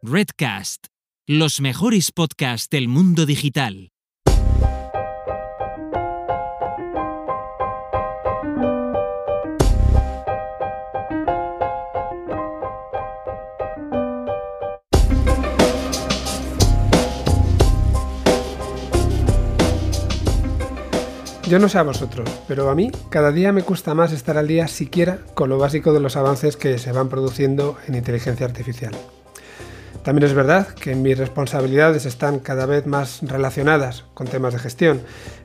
Redcast, los mejores podcasts del mundo digital. Yo no sé a vosotros, pero a mí cada día me cuesta más estar al día siquiera con lo básico de los avances que se van produciendo en inteligencia artificial. También es verdad que mis responsabilidades están cada vez más relacionadas con temas de gestión,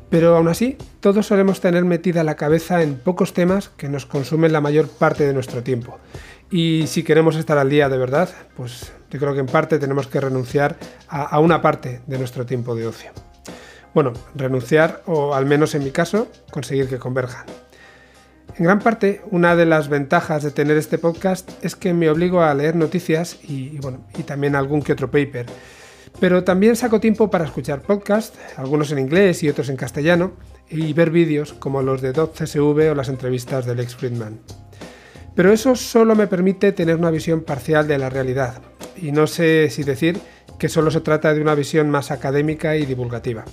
pero aún así todos solemos tener metida la cabeza en pocos temas que nos consumen la mayor parte de nuestro tiempo. Y si queremos estar al día de verdad, pues yo creo que en parte tenemos que renunciar a, a una parte de nuestro tiempo de ocio. Bueno, renunciar o al menos en mi caso, conseguir que converjan. En gran parte, una de las ventajas de tener este podcast es que me obligo a leer noticias y, bueno, y también algún que otro paper. Pero también saco tiempo para escuchar podcasts, algunos en inglés y otros en castellano, y ver vídeos como los de CSV o las entrevistas de Lex Friedman. Pero eso solo me permite tener una visión parcial de la realidad, y no sé si decir que solo se trata de una visión más académica y divulgativa.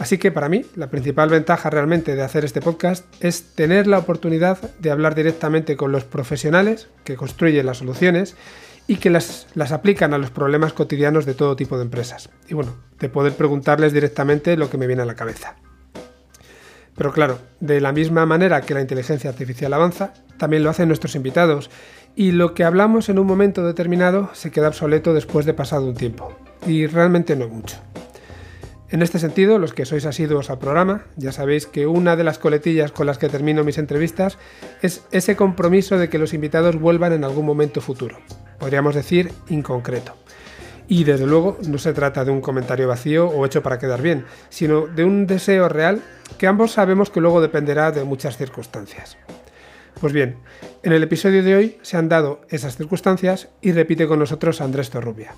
Así que para mí, la principal ventaja realmente de hacer este podcast es tener la oportunidad de hablar directamente con los profesionales que construyen las soluciones y que las, las, aplican a los problemas cotidianos de todo tipo de empresas. Y bueno, de poder preguntarles directamente lo que me viene a la cabeza. Pero claro, de la misma manera que la inteligencia artificial avanza, también lo hacen nuestros invitados, y lo que hablamos en un momento determinado se queda obsoleto después de pasado un tiempo. Y realmente no mucho. En este sentido, los que sois asiduos al programa, ya sabéis que una de las coletillas con las que termino mis entrevistas es ese compromiso de que los invitados vuelvan en algún momento futuro, podríamos decir inconcreto. Y desde luego no se trata de un comentario vacío o hecho para quedar bien, sino de un deseo real que ambos sabemos que luego dependerá de muchas circunstancias. Pues bien, en el episodio de hoy se han dado esas circunstancias y repite con nosotros Andrés Torrubia.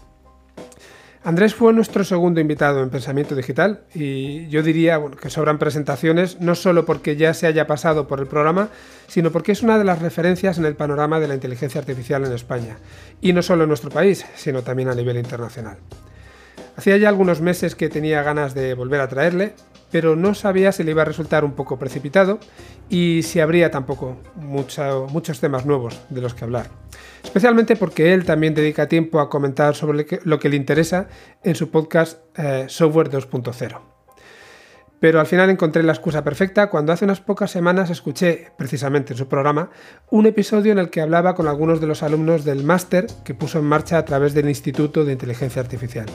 Andrés fue nuestro segundo invitado en Pensamiento Digital y yo diría que sobran presentaciones no solo porque ya se haya pasado por el programa, sino porque es una de las referencias en el panorama de la inteligencia artificial en España, y no solo en nuestro país, sino también a nivel internacional. Hacía ya algunos meses que tenía ganas de volver a traerle, pero no sabía si le iba a resultar un poco precipitado y si habría tampoco muchos temas nuevos de los que hablar especialmente porque él también dedica tiempo a comentar sobre lo que le interesa en su podcast eh, Software 2.0. Pero al final encontré la excusa perfecta cuando hace unas pocas semanas escuché, precisamente en su programa, un episodio en el que hablaba con algunos de los alumnos del máster que puso en marcha a través del Instituto de Inteligencia Artificial.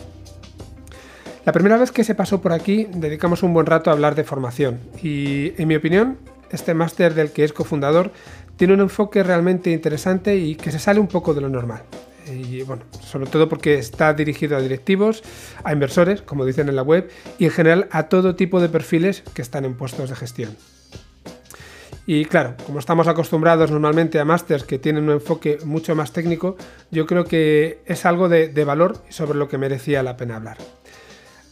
La primera vez que se pasó por aquí dedicamos un buen rato a hablar de formación y, en mi opinión, este máster del que es cofundador tiene un enfoque realmente interesante y que se sale un poco de lo normal. Y bueno, sobre todo porque está dirigido a directivos, a inversores, como dicen en la web, y en general a todo tipo de perfiles que están en puestos de gestión. Y claro, como estamos acostumbrados normalmente a másters que tienen un enfoque mucho más técnico, yo creo que es algo de, de valor sobre lo que merecía la pena hablar.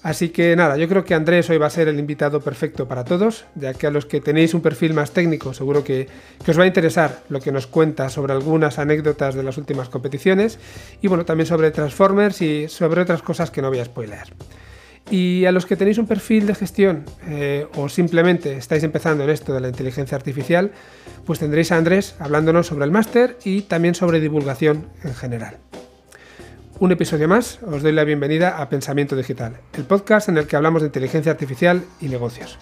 Así que nada, yo creo que Andrés hoy va a ser el invitado perfecto para todos, ya que a los que tenéis un perfil más técnico seguro que, os va a interesar lo que nos cuenta sobre algunas anécdotas de las últimas competiciones y bueno, también sobre Transformers y sobre otras cosas que no voy a spoiler. Y a los que tenéis un perfil de gestión eh, o simplemente estáis empezando en esto de la inteligencia artificial, pues tendréis a Andrés hablándonos sobre el máster y también sobre divulgación en general. Un episodio más, os doy la bienvenida a Pensamiento Digital, el podcast en el que hablamos de inteligencia artificial y negocios.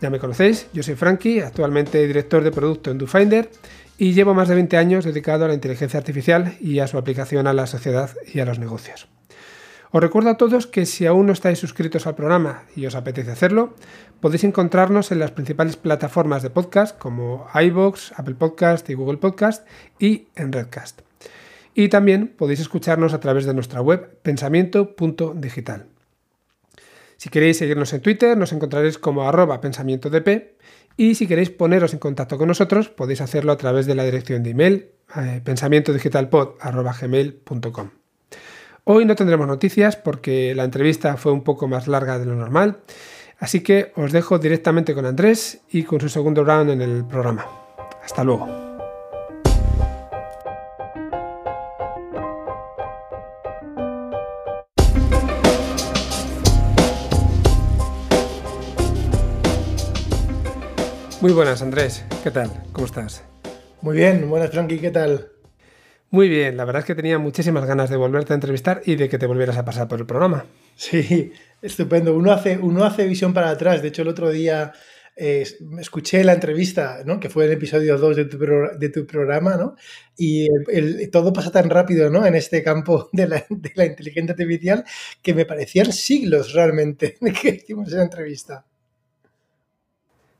Ya me conocéis, yo soy Frankie, actualmente director de producto en DoFinder y llevo más de 20 años dedicado a la inteligencia artificial y a su aplicación a la sociedad y a los negocios. Os recuerdo a todos que si aún no estáis suscritos al programa y os apetece hacerlo, podéis encontrarnos en las principales plataformas de podcast como iBox, Apple Podcast y Google Podcast y en Redcast. Y también podéis escucharnos a través de nuestra web pensamiento.digital. Si queréis seguirnos en Twitter, nos encontraréis como arroba pensamientodp y si queréis poneros en contacto con nosotros, podéis hacerlo a través de la dirección de email eh, pensamientodigitalpod.gmail.com. Hoy no tendremos noticias porque la entrevista fue un poco más larga de lo normal, así que os dejo directamente con Andrés y con su segundo round en el programa. Hasta luego. Muy buenas, Andrés. ¿Qué tal? ¿Cómo estás? Muy bien, buenas, Frankie. ¿Qué tal? Muy bien, la verdad es que tenía muchísimas ganas de volverte a entrevistar y de que te volvieras a pasar por el programa. Sí, estupendo. Uno hace, uno hace visión para atrás. De hecho, el otro día eh, escuché la entrevista, ¿no? que fue el episodio 2 de tu, de tu programa, ¿no? y todo pasa tan rápido ¿no? en este campo de la, de la inteligencia artificial que me parecían siglos realmente que hicimos esa entrevista.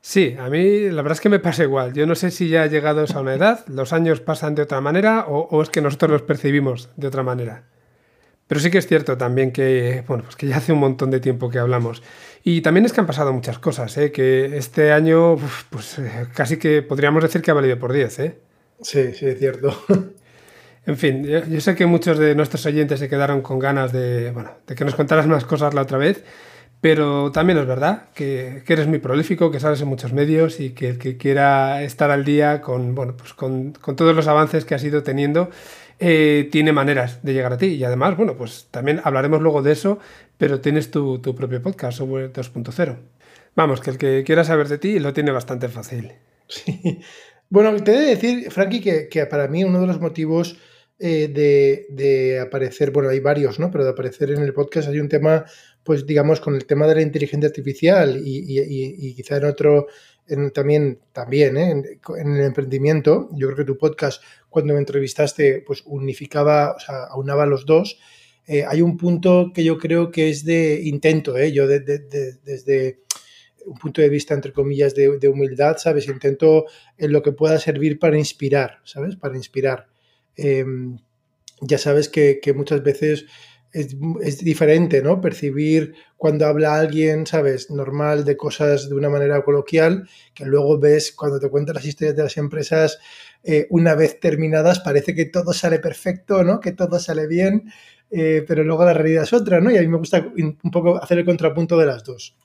Sí, a mí la verdad es que me pasa igual. Yo no sé si ya llegados a una edad, los años pasan de otra manera o, es que nosotros los percibimos de otra manera. Pero sí que es cierto también que, bueno, pues que ya hace un montón de tiempo que hablamos. Y también es que han pasado muchas cosas, ¿eh? que este año, pues eh, casi que podríamos decir que ha valido por 10. ¿eh? Sí, sí, es cierto. En fin, yo, sé que muchos de nuestros oyentes se quedaron con ganas de, bueno, de que nos contaras más cosas la otra vez. Pero también es verdad que, eres muy prolífico, que sales en muchos medios y que el que quiera estar al día con, bueno, pues con, todos los avances que has ido teniendo, eh, tiene maneras de llegar a ti. Y además, bueno, pues también hablaremos luego de eso, pero tienes tu, propio podcast, Software 2.0. Vamos, que el que quiera saber de ti lo tiene bastante fácil. Sí. Bueno, te he de decir, Frankie, que, que para mí uno de los motivos eh, de, aparecer, bueno, hay varios, ¿no? Pero de aparecer en el podcast hay un tema, pues digamos, con el tema de la inteligencia artificial y, quizá en otro, también, también ¿eh? en, el emprendimiento. Yo creo que tu podcast, cuando me entrevistaste, pues unificaba, o sea, aunaba los dos. Eh, hay un punto que yo creo que es de intento, ¿eh? Yo desde un punto de vista, entre comillas, de, de, humildad, ¿sabes? Intento en lo que pueda servir para inspirar, ¿sabes? Para inspirar. Em, ya sabes que, muchas veces es, diferente, ¿no? Percibir cuando habla alguien, ¿sabes? Normal de cosas de una manera coloquial, que luego ves cuando te cuentan las historias de las empresas, eh, una vez terminadas, parece que todo sale perfecto, ¿no? Que todo sale bien, eh, pero luego la realidad es otra, ¿no? Y a mí me gusta un poco hacer el contrapunto de las dos.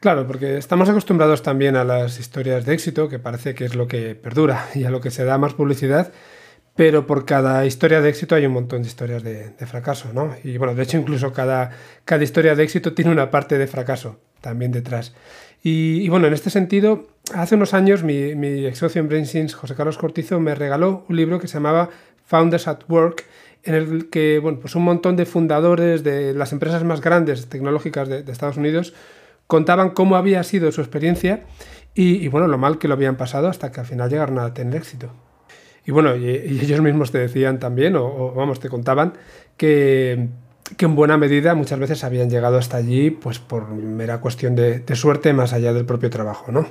Claro, porque estamos acostumbrados también a las historias de éxito, que parece que es lo que perdura y a lo que se da más publicidad, pero por cada historia de éxito hay un montón de historias de, fracaso, ¿no? Y bueno, de hecho incluso cada, cada historia de éxito tiene una parte de fracaso también detrás. Y, bueno, en este sentido, hace unos años mi, mi ex socio en BrainSins, José Carlos Cortizo, me regaló un libro que se llamaba Founders at Work, en el que bueno, pues un montón de fundadores de las empresas más grandes tecnológicas de Estados Unidos contaban cómo había sido su experiencia y, bueno, lo mal que lo habían pasado hasta que al final llegaron a tener éxito. Y bueno, y, ellos mismos te decían también, o, vamos, te contaban, que, en buena medida muchas veces habían llegado hasta allí pues por mera cuestión de, suerte más allá del propio trabajo, ¿no?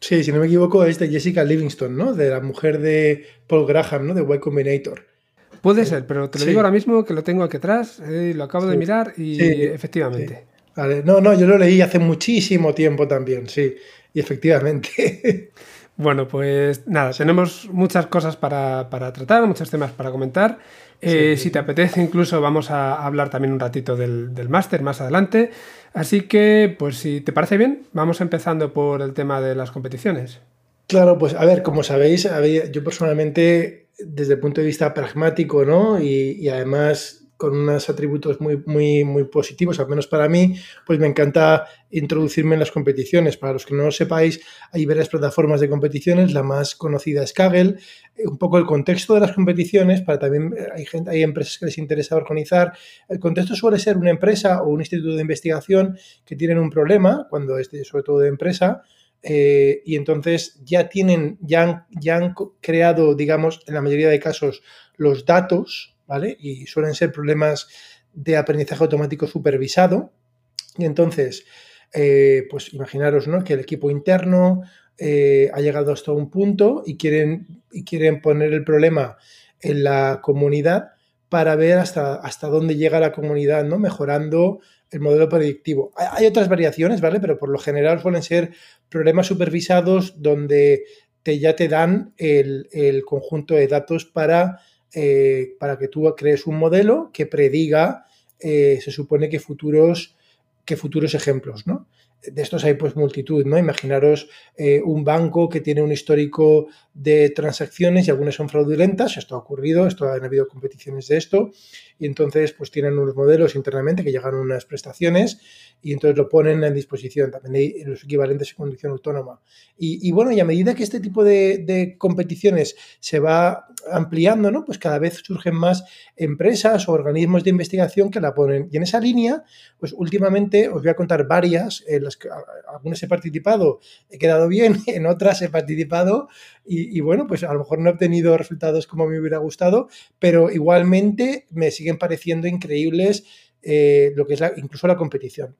Sí, si no me equivoco, es de Jessica Livingston, ¿no? De la mujer de Paul Graham, ¿no? De Y Combinator. Puede ser, pero te lo digo ahora mismo que lo tengo aquí atrás, eh, lo acabo de mirar y efectivamente. No, no, yo lo leí hace muchísimo tiempo también, sí, y efectivamente. Bueno, pues nada, tenemos muchas cosas para, tratar, muchos temas para comentar. Eh, si te apetece, incluso vamos a hablar también un ratito del, máster más adelante. Así que, pues si te parece bien, vamos empezando por el tema de las competiciones. Claro, pues a ver, como sabéis, yo personalmente, desde el punto de vista pragmático, ¿no? Y, y además con unos atributos muy, muy, muy positivos, al menos para mí, pues me encanta introducirme en las competiciones. Para los que no lo sepáis, hay varias plataformas de competiciones, la más conocida es Kaggle, eh, un poco el contexto de las competiciones, para también eh, hay, gente, hay empresas que les interesa organizar. El contexto suele ser una empresa o un instituto de investigación que tienen un problema, cuando es sobre todo de empresa, eh, y entonces ya tienen, ya ya han creado, digamos, en la mayoría de casos, los datos ¿vale? Y suelen ser problemas de aprendizaje automático supervisado. Y entonces, eh, pues imaginaros ¿no? que el equipo interno eh, ha llegado hasta un punto y quieren, y quieren poner el problema en la comunidad para ver hasta, hasta dónde llega la comunidad, ¿no? Mejorando el modelo predictivo. Hay, otras variaciones, ¿vale? Pero por lo general suelen ser problemas supervisados donde te, ya te dan el, el conjunto de datos para eh, para que tú crees un modelo que prediga, eh, se supone que futuros, que futuros ejemplos, ¿no? de estos hay pues multitud, ¿no? Imaginaros eh, un banco que tiene un histórico de transacciones y algunas son fraudulentas, esto ha ocurrido, esto han habido competiciones de esto, y entonces pues tienen unos modelos internamente que llegan unas prestaciones y entonces lo ponen en disposición, también hay los equivalentes en conducción autónoma. Y, bueno, y a medida que este tipo de, de, competiciones se va ampliando, ¿no? Pues cada vez surgen más empresas o organismos de investigación que la ponen. Y en esa línea, pues últimamente os voy a contar varias, en las que algunas he participado, he quedado bien, en otras he participado y, bueno, pues a lo mejor no he obtenido resultados como me hubiera gustado, pero igualmente me siguen pareciendo increíbles eh, lo que es incluso la competición.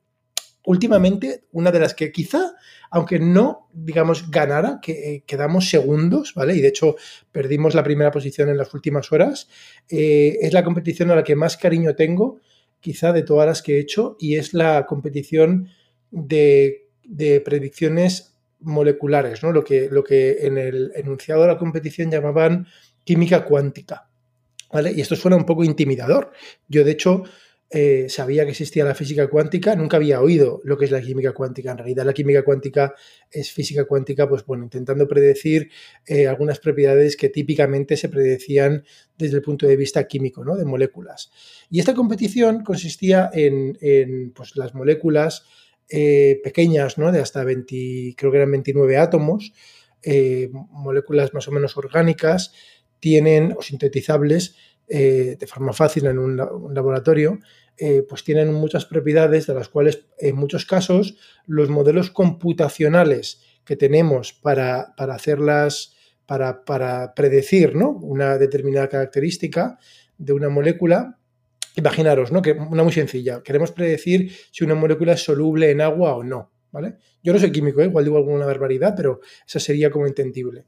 Últimamente, una de las que quizá, aunque no, digamos, ganara, que eh, quedamos segundos, ¿vale? Y de hecho perdimos la primera posición en las últimas horas, eh, es la competición a la que más cariño tengo, quizá de todas las que he hecho, y es la competición de, de predicciones moleculares, ¿no? Lo que, lo que en el enunciado de la competición llamaban química cuántica. ¿Vale? Y esto suena un poco intimidador. Yo, de hecho, eh, sabía que existía la física cuántica, nunca había oído lo que es la química cuántica. En realidad, la química cuántica es física cuántica, pues bueno, intentando predecir eh, algunas propiedades que típicamente se predecían desde el punto de vista químico, ¿no? De moléculas. Y esta competición consistía en, en pues, las moléculas eh, pequeñas, ¿no? de hasta 20, creo que eran 29 átomos, eh, moléculas más o menos orgánicas, tienen o sintetizables eh, de forma fácil en un, laboratorio, pues tienen muchas propiedades de las cuales en muchos casos los modelos computacionales que tenemos para, para hacerlas, para, para predecir ¿no? una determinada característica de una molécula, Imaginaros, ¿no? Que una muy sencilla. Queremos predecir si una molécula es soluble en agua o no, ¿vale? Yo no soy químico, ¿eh? igual digo alguna barbaridad, pero esa sería como entendible.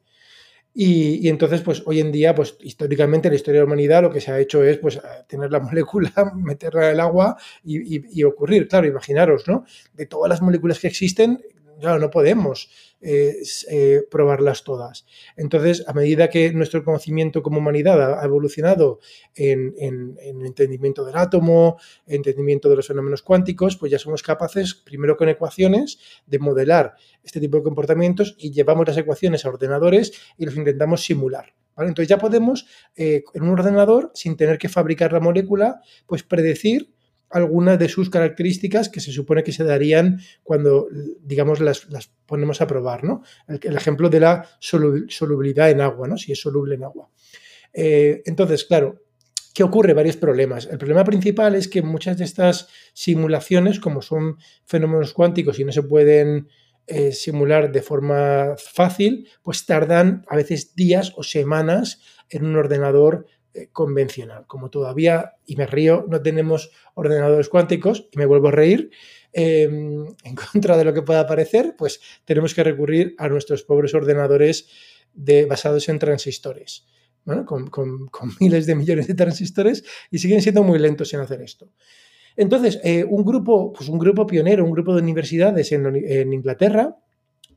Y, entonces, pues hoy en día, pues históricamente en la historia de la humanidad lo que se ha hecho es pues tener la molécula, meterla en el agua y, y ocurrir. Claro, imaginaros, ¿no? De todas las moléculas que existen, claro, no podemos eh, eh, probarlas todas. Entonces, a medida que nuestro conocimiento como humanidad ha, evolucionado en, entendimiento del átomo, entendimiento de los fenómenos cuánticos, pues ya somos capaces, primero con ecuaciones, de modelar este tipo de comportamientos y llevamos las ecuaciones a ordenadores y los intentamos simular. Entonces ya podemos, eh, en un ordenador, sin tener que fabricar la molécula, pues predecir algunas de sus características que se supone que se darían cuando, digamos, las, ponemos a probar, ¿no? El, ejemplo de la solubilidad en agua, ¿no? Si es soluble en agua. Eh, entonces, claro, ¿qué ocurre? Varios problemas. El problema principal es que muchas de estas simulaciones, como son fenómenos cuánticos y no se pueden eh, simular de forma fácil, pues tardan a veces días o semanas en un ordenador convencional. Como todavía, y me río, no tenemos ordenadores cuánticos, y me vuelvo a reír, em, en contra de lo que pueda parecer, pues tenemos que recurrir a nuestros pobres ordenadores de, basados en transistores, con, miles de millones de transistores, y siguen siendo muy lentos en hacer esto. Entonces, eh, un, grupo, pues un grupo pionero, un grupo de universidades en, Inglaterra,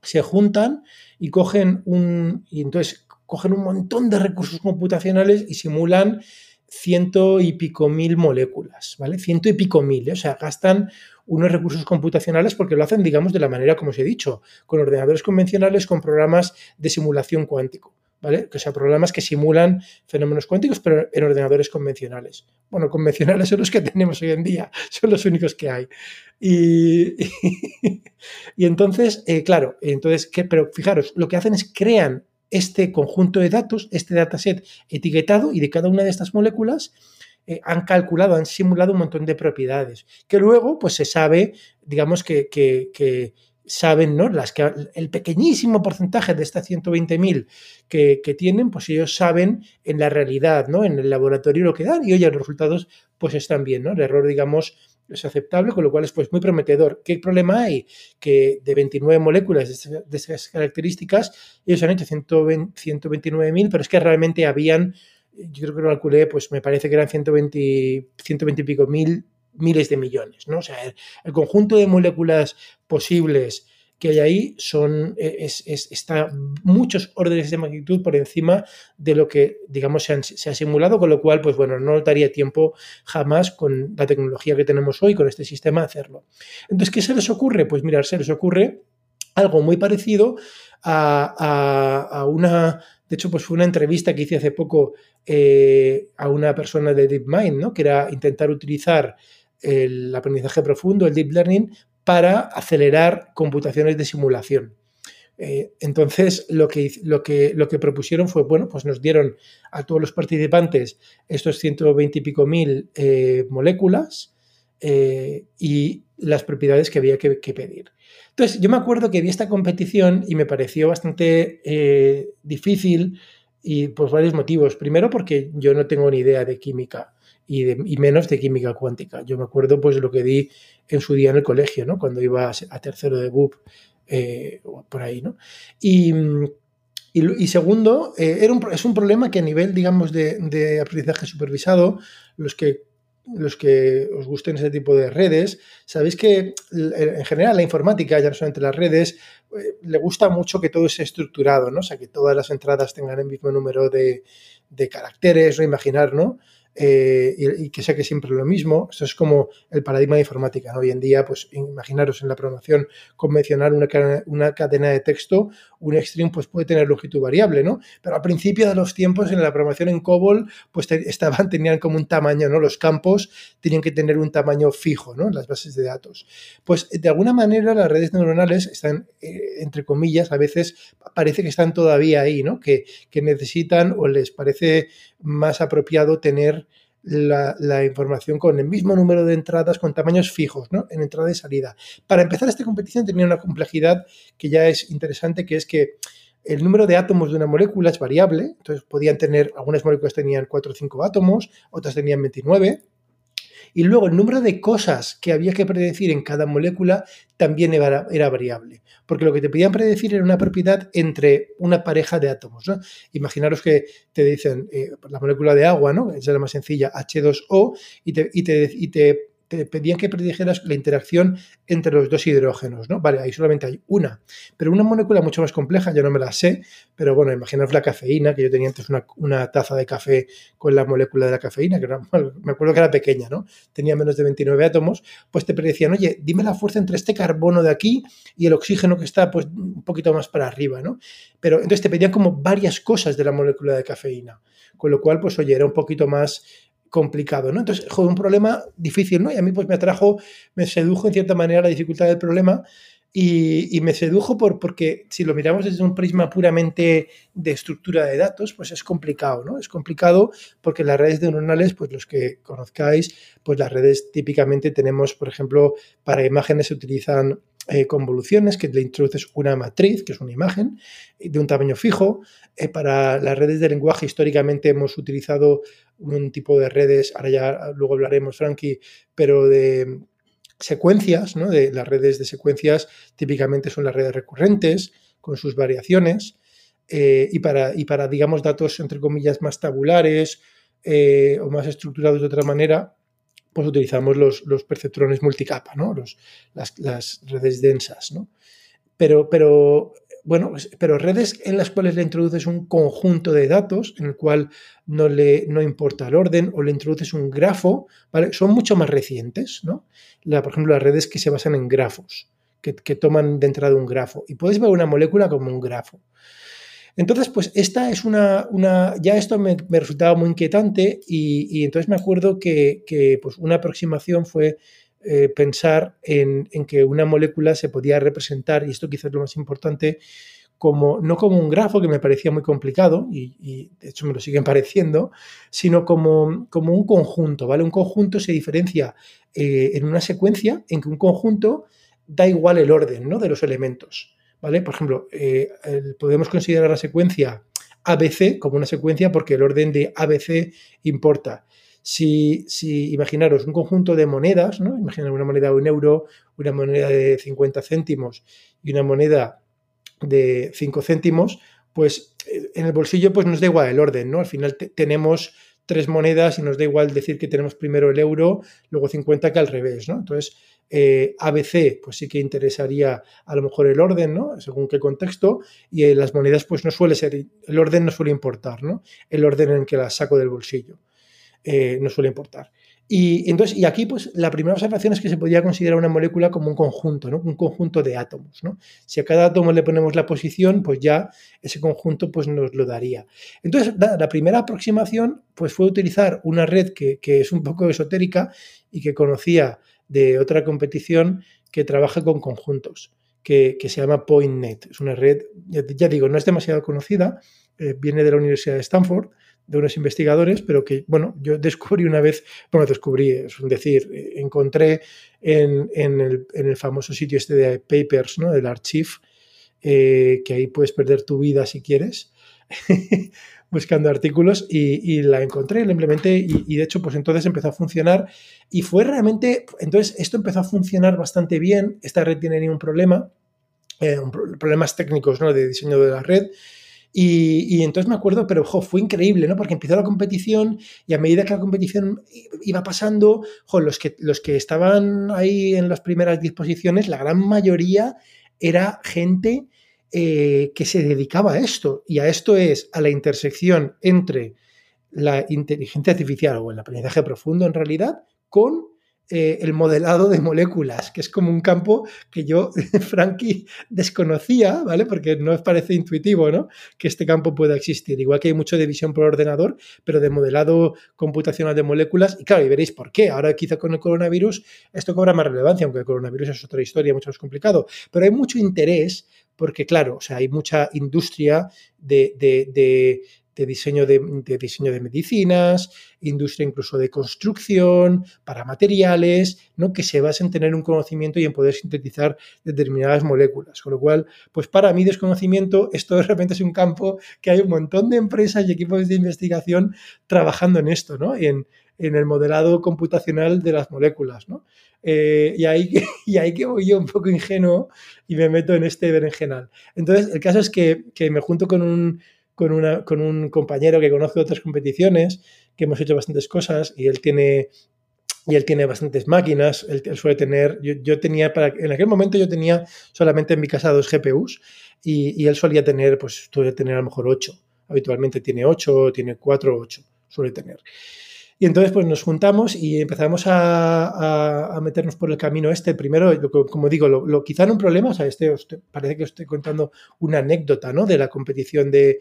se juntan y cogen un. Entonces cogen un montón de recursos computacionales y simulan ciento y pico mil moléculas, ¿vale? Ciento y pico mil, ¿eh? o sea, gastan unos recursos computacionales porque lo hacen, digamos, de la manera como os he dicho, con ordenadores convencionales, con programas de simulación cuántico, ¿vale? O sea, programas que simulan fenómenos cuánticos, pero en ordenadores convencionales. Bueno, convencionales son los que tenemos hoy en día, son los únicos que hay. Y, entonces, eh, claro, entonces, pero fijaros, lo que hacen es crean este conjunto de datos, este dataset etiquetado y de cada una de estas moléculas eh, han calculado, han simulado un montón de propiedades que luego pues se sabe, digamos que, que, saben, ¿no? Las que, el pequeñísimo porcentaje de estas 120.000 que, que tienen, pues ellos saben en la realidad, ¿no? En el laboratorio lo que dan y oye, los resultados pues están bien, ¿no? El error, digamos, es aceptable, con lo cual es pues, muy prometedor. ¿Qué problema hay? Que de 29 moléculas de, esas características, ellos han hecho 129.000, pero es que realmente habían, yo creo que lo calculé, pues me parece que eran 120, 120 y pico mil, miles de millones, ¿no? O sea, el, conjunto de moléculas posibles que hay ahí son, e, es, está muchos órdenes de magnitud por encima de lo que, digamos, se, ha simulado, con lo cual, pues bueno, no daría tiempo jamás con la tecnología que tenemos hoy, con este sistema, hacerlo. Entonces, ¿qué se les ocurre? Pues mirar, se les ocurre algo muy parecido a, una, de hecho, pues fue una entrevista que hice hace poco eh, a una persona de DeepMind, ¿no? que era intentar utilizar el aprendizaje profundo, el deep learning, para acelerar computaciones de simulación. Eh, entonces, lo que, lo, que, lo que propusieron fue, bueno, pues nos dieron a todos los participantes estos 120 y pico mil eh, moléculas y las propiedades que había que pedir. Entonces, yo me acuerdo que vi esta competición y me pareció bastante eh, difícil y por varios motivos. Primero, porque yo no tengo ni idea de química y, menos de química cuántica. Yo me acuerdo pues lo que di en su día en el colegio, ¿no? Cuando iba a, tercero de BUP, eh, por ahí, ¿no? Y, segundo, eh, era un, es un problema que a nivel, digamos, de, aprendizaje supervisado, los que los que os gusten ese tipo de redes, sabéis que en general la informática, ya no solamente las redes, eh, le gusta mucho que todo esté estructurado, ¿no? O sea, que todas las entradas tengan el mismo número de, caracteres, o imaginar, ¿no? Eh, y, que sea que siempre lo mismo. Eso es como el paradigma de informática. Hoy en día, pues imaginaros en la programación convencional una, una cadena de texto, un string pues puede tener longitud variable, ¿no? Pero al principio de los tiempos en la programación en COBOL pues estaban, tenían como un tamaño, ¿no? Los campos tenían que tener un tamaño fijo, ¿no? Las bases de datos. Pues de alguna manera las redes neuronales están, eh, entre comillas, a veces parece que están todavía ahí, ¿no? Que, que necesitan o les parece más apropiado tener la, información con el mismo número de entradas con tamaños fijos, ¿no? En entrada y salida. Para empezar esta competición tenía una complejidad que ya es interesante, que es que el número de átomos de una molécula es variable, entonces podían tener, algunas moléculas tenían 4 o 5 átomos, otras tenían 29, y luego el número de cosas que había que predecir en cada molécula también era, variable, porque lo que te pedían predecir era una propiedad entre una pareja de átomos. Imaginaros que te dicen eh, la molécula de agua, ¿no? es la más sencilla, H2O, y te, y te, y te te pedían que predijeras la interacción entre los dos hidrógenos, ¿no? Vale, ahí solamente hay una, pero una molécula mucho más compleja, yo no me la sé, pero bueno, imaginaos la cafeína, que yo tenía antes una, taza de café con la molécula de la cafeína, que me acuerdo que era pequeña, ¿no? Tenía menos de 29 átomos, pues te predecían, oye, dime la fuerza entre este carbono de aquí y el oxígeno que está pues un poquito más para arriba, ¿no? Pero entonces te pedían como varias cosas de la molécula de cafeína, con lo cual, pues oye, era un poquito más complicado, ¿no? Entonces, joder, un problema difícil, ¿no? Y a mí pues me atrajo, me sedujo en cierta manera la dificultad del problema y, me sedujo por, porque si lo miramos desde un prisma puramente de estructura de datos, pues es complicado, ¿no? Es complicado porque las redes neuronales, pues los que conozcáis, pues las redes típicamente tenemos, por ejemplo, para imágenes se utilizan eh, convoluciones, que le introduces una matriz, que es una imagen, de un tamaño fijo. Eh, para las redes de lenguaje, históricamente hemos utilizado un tipo de redes, ahora ya luego hablaremos, Frankie, pero de secuencias, ¿no? De las redes de secuencias típicamente son las redes recurrentes, con sus variaciones. Eh, y, para, y para, digamos, datos, entre comillas, más tabulares o más estructurados de otra manera, pues utilizamos los, los perceptrones multicapa, ¿no? Los, las, redes densas, ¿no? Pero, pero, bueno, pero redes en las cuales le introduces un conjunto de datos en el cual no le no importa el orden o le introduces un grafo, ¿vale? Son mucho más recientes, ¿no? La, por ejemplo, las redes que se basan en grafos, que, que toman de entrada un grafo. Y puedes ver una molécula como un grafo. Entonces, pues esta es una, una ya esto me, resultaba muy inquietante y, entonces me acuerdo que, pues una aproximación fue eh, pensar en, que una molécula se podía representar, y esto quizás es lo más importante, como, no como un grafo que me parecía muy complicado, y, de hecho me lo siguen pareciendo, sino como, como, un conjunto, ¿vale? Un conjunto se diferencia eh, en una secuencia en que un conjunto da igual el orden ¿no? de los elementos. ¿Vale? Por ejemplo, eh, podemos considerar la secuencia ABC como una secuencia porque el orden de ABC importa. Si, si, imaginaros un conjunto de monedas, ¿no? Imaginar una moneda de un euro, una moneda de 50 céntimos y una moneda de 5 céntimos, pues eh, en el bolsillo pues nos da igual el orden, ¿no? Al final tenemos tres monedas y nos da igual decir que tenemos primero el euro, luego 50 que al revés, ¿no? Entonces, eh, ABC, pues sí que interesaría a lo mejor el orden, ¿no? Según qué contexto, y en las monedas pues no suele ser, el orden no suele importar, ¿no? El orden en que las saco del bolsillo eh, no suele importar. Y, entonces, y aquí, pues, la primera observación es que se podría considerar una molécula como un conjunto, ¿no? Un conjunto de átomos, ¿no? Si a cada átomo le ponemos la posición, pues ya ese conjunto pues, nos lo daría. Entonces, la, primera aproximación pues, fue utilizar una red que, es un poco esotérica y que conocía de otra competición que trabaja con conjuntos, que, se llama PointNet. Es una red, ya, digo, no es demasiado conocida, eh, viene de la Universidad de Stanford, de unos investigadores, pero que, bueno, yo descubrí una vez, bueno, descubrí, es decir, encontré en, el, famoso sitio este de Papers, ¿no? Del Archive, eh, que ahí puedes perder tu vida si quieres, buscando artículos, y, la encontré, la implementé, y, de hecho, pues entonces empezó a funcionar, y fue realmente, entonces esto empezó a funcionar bastante bien, esta red tiene ningún problema, eh, problemas técnicos, ¿no? De diseño de la red, y, entonces me acuerdo, pero fue increíble, ¿no? Porque empezó la competición y a medida que la competición iba pasando, los, que, los que estaban ahí en las primeras disposiciones, la gran mayoría era gente eh, que se dedicaba a esto. Y a esto es a la intersección entre la inteligencia artificial o el aprendizaje profundo en realidad con eh, el modelado de moléculas, que es como un campo que yo, Frankie, desconocía, ¿vale? Porque no os parece intuitivo, ¿no? Que este campo pueda existir. Igual que hay mucho de visión por ordenador, pero de modelado computacional de moléculas. Y claro, y veréis por qué. Ahora quizá con el coronavirus esto cobra más relevancia, aunque el coronavirus es otra historia mucho más complicado. Pero hay mucho interés porque, claro, o sea, hay mucha industria de, de de diseño de, diseño de medicinas, industria incluso de construcción, para materiales, ¿no? que se basa en tener un conocimiento y en poder sintetizar determinadas moléculas. Con lo cual, pues para mi desconocimiento, esto de repente es un campo que hay un montón de empresas y equipos de investigación trabajando en esto, ¿no? En, en el modelado computacional de las moléculas, ¿no? Eh, y, ahí, y ahí que voy yo un poco ingenuo y me meto en este berenjenal. Entonces, el caso es que, que me junto con un con, una, con un compañero que conoce otras competiciones, que hemos hecho bastantes cosas y él tiene y él tiene bastantes máquinas, él, suele tener, yo, tenía, para, en aquel momento yo tenía solamente en mi casa dos GPUs y, él solía tener, pues suele tener a lo mejor ocho, habitualmente tiene ocho, tiene cuatro o ocho, suele tener. Y entonces pues nos juntamos y empezamos a, meternos por el camino este. Primero, como digo, lo, quizá no un problema, o sea, este, parece que os estoy contando una anécdota ¿no? de la competición de,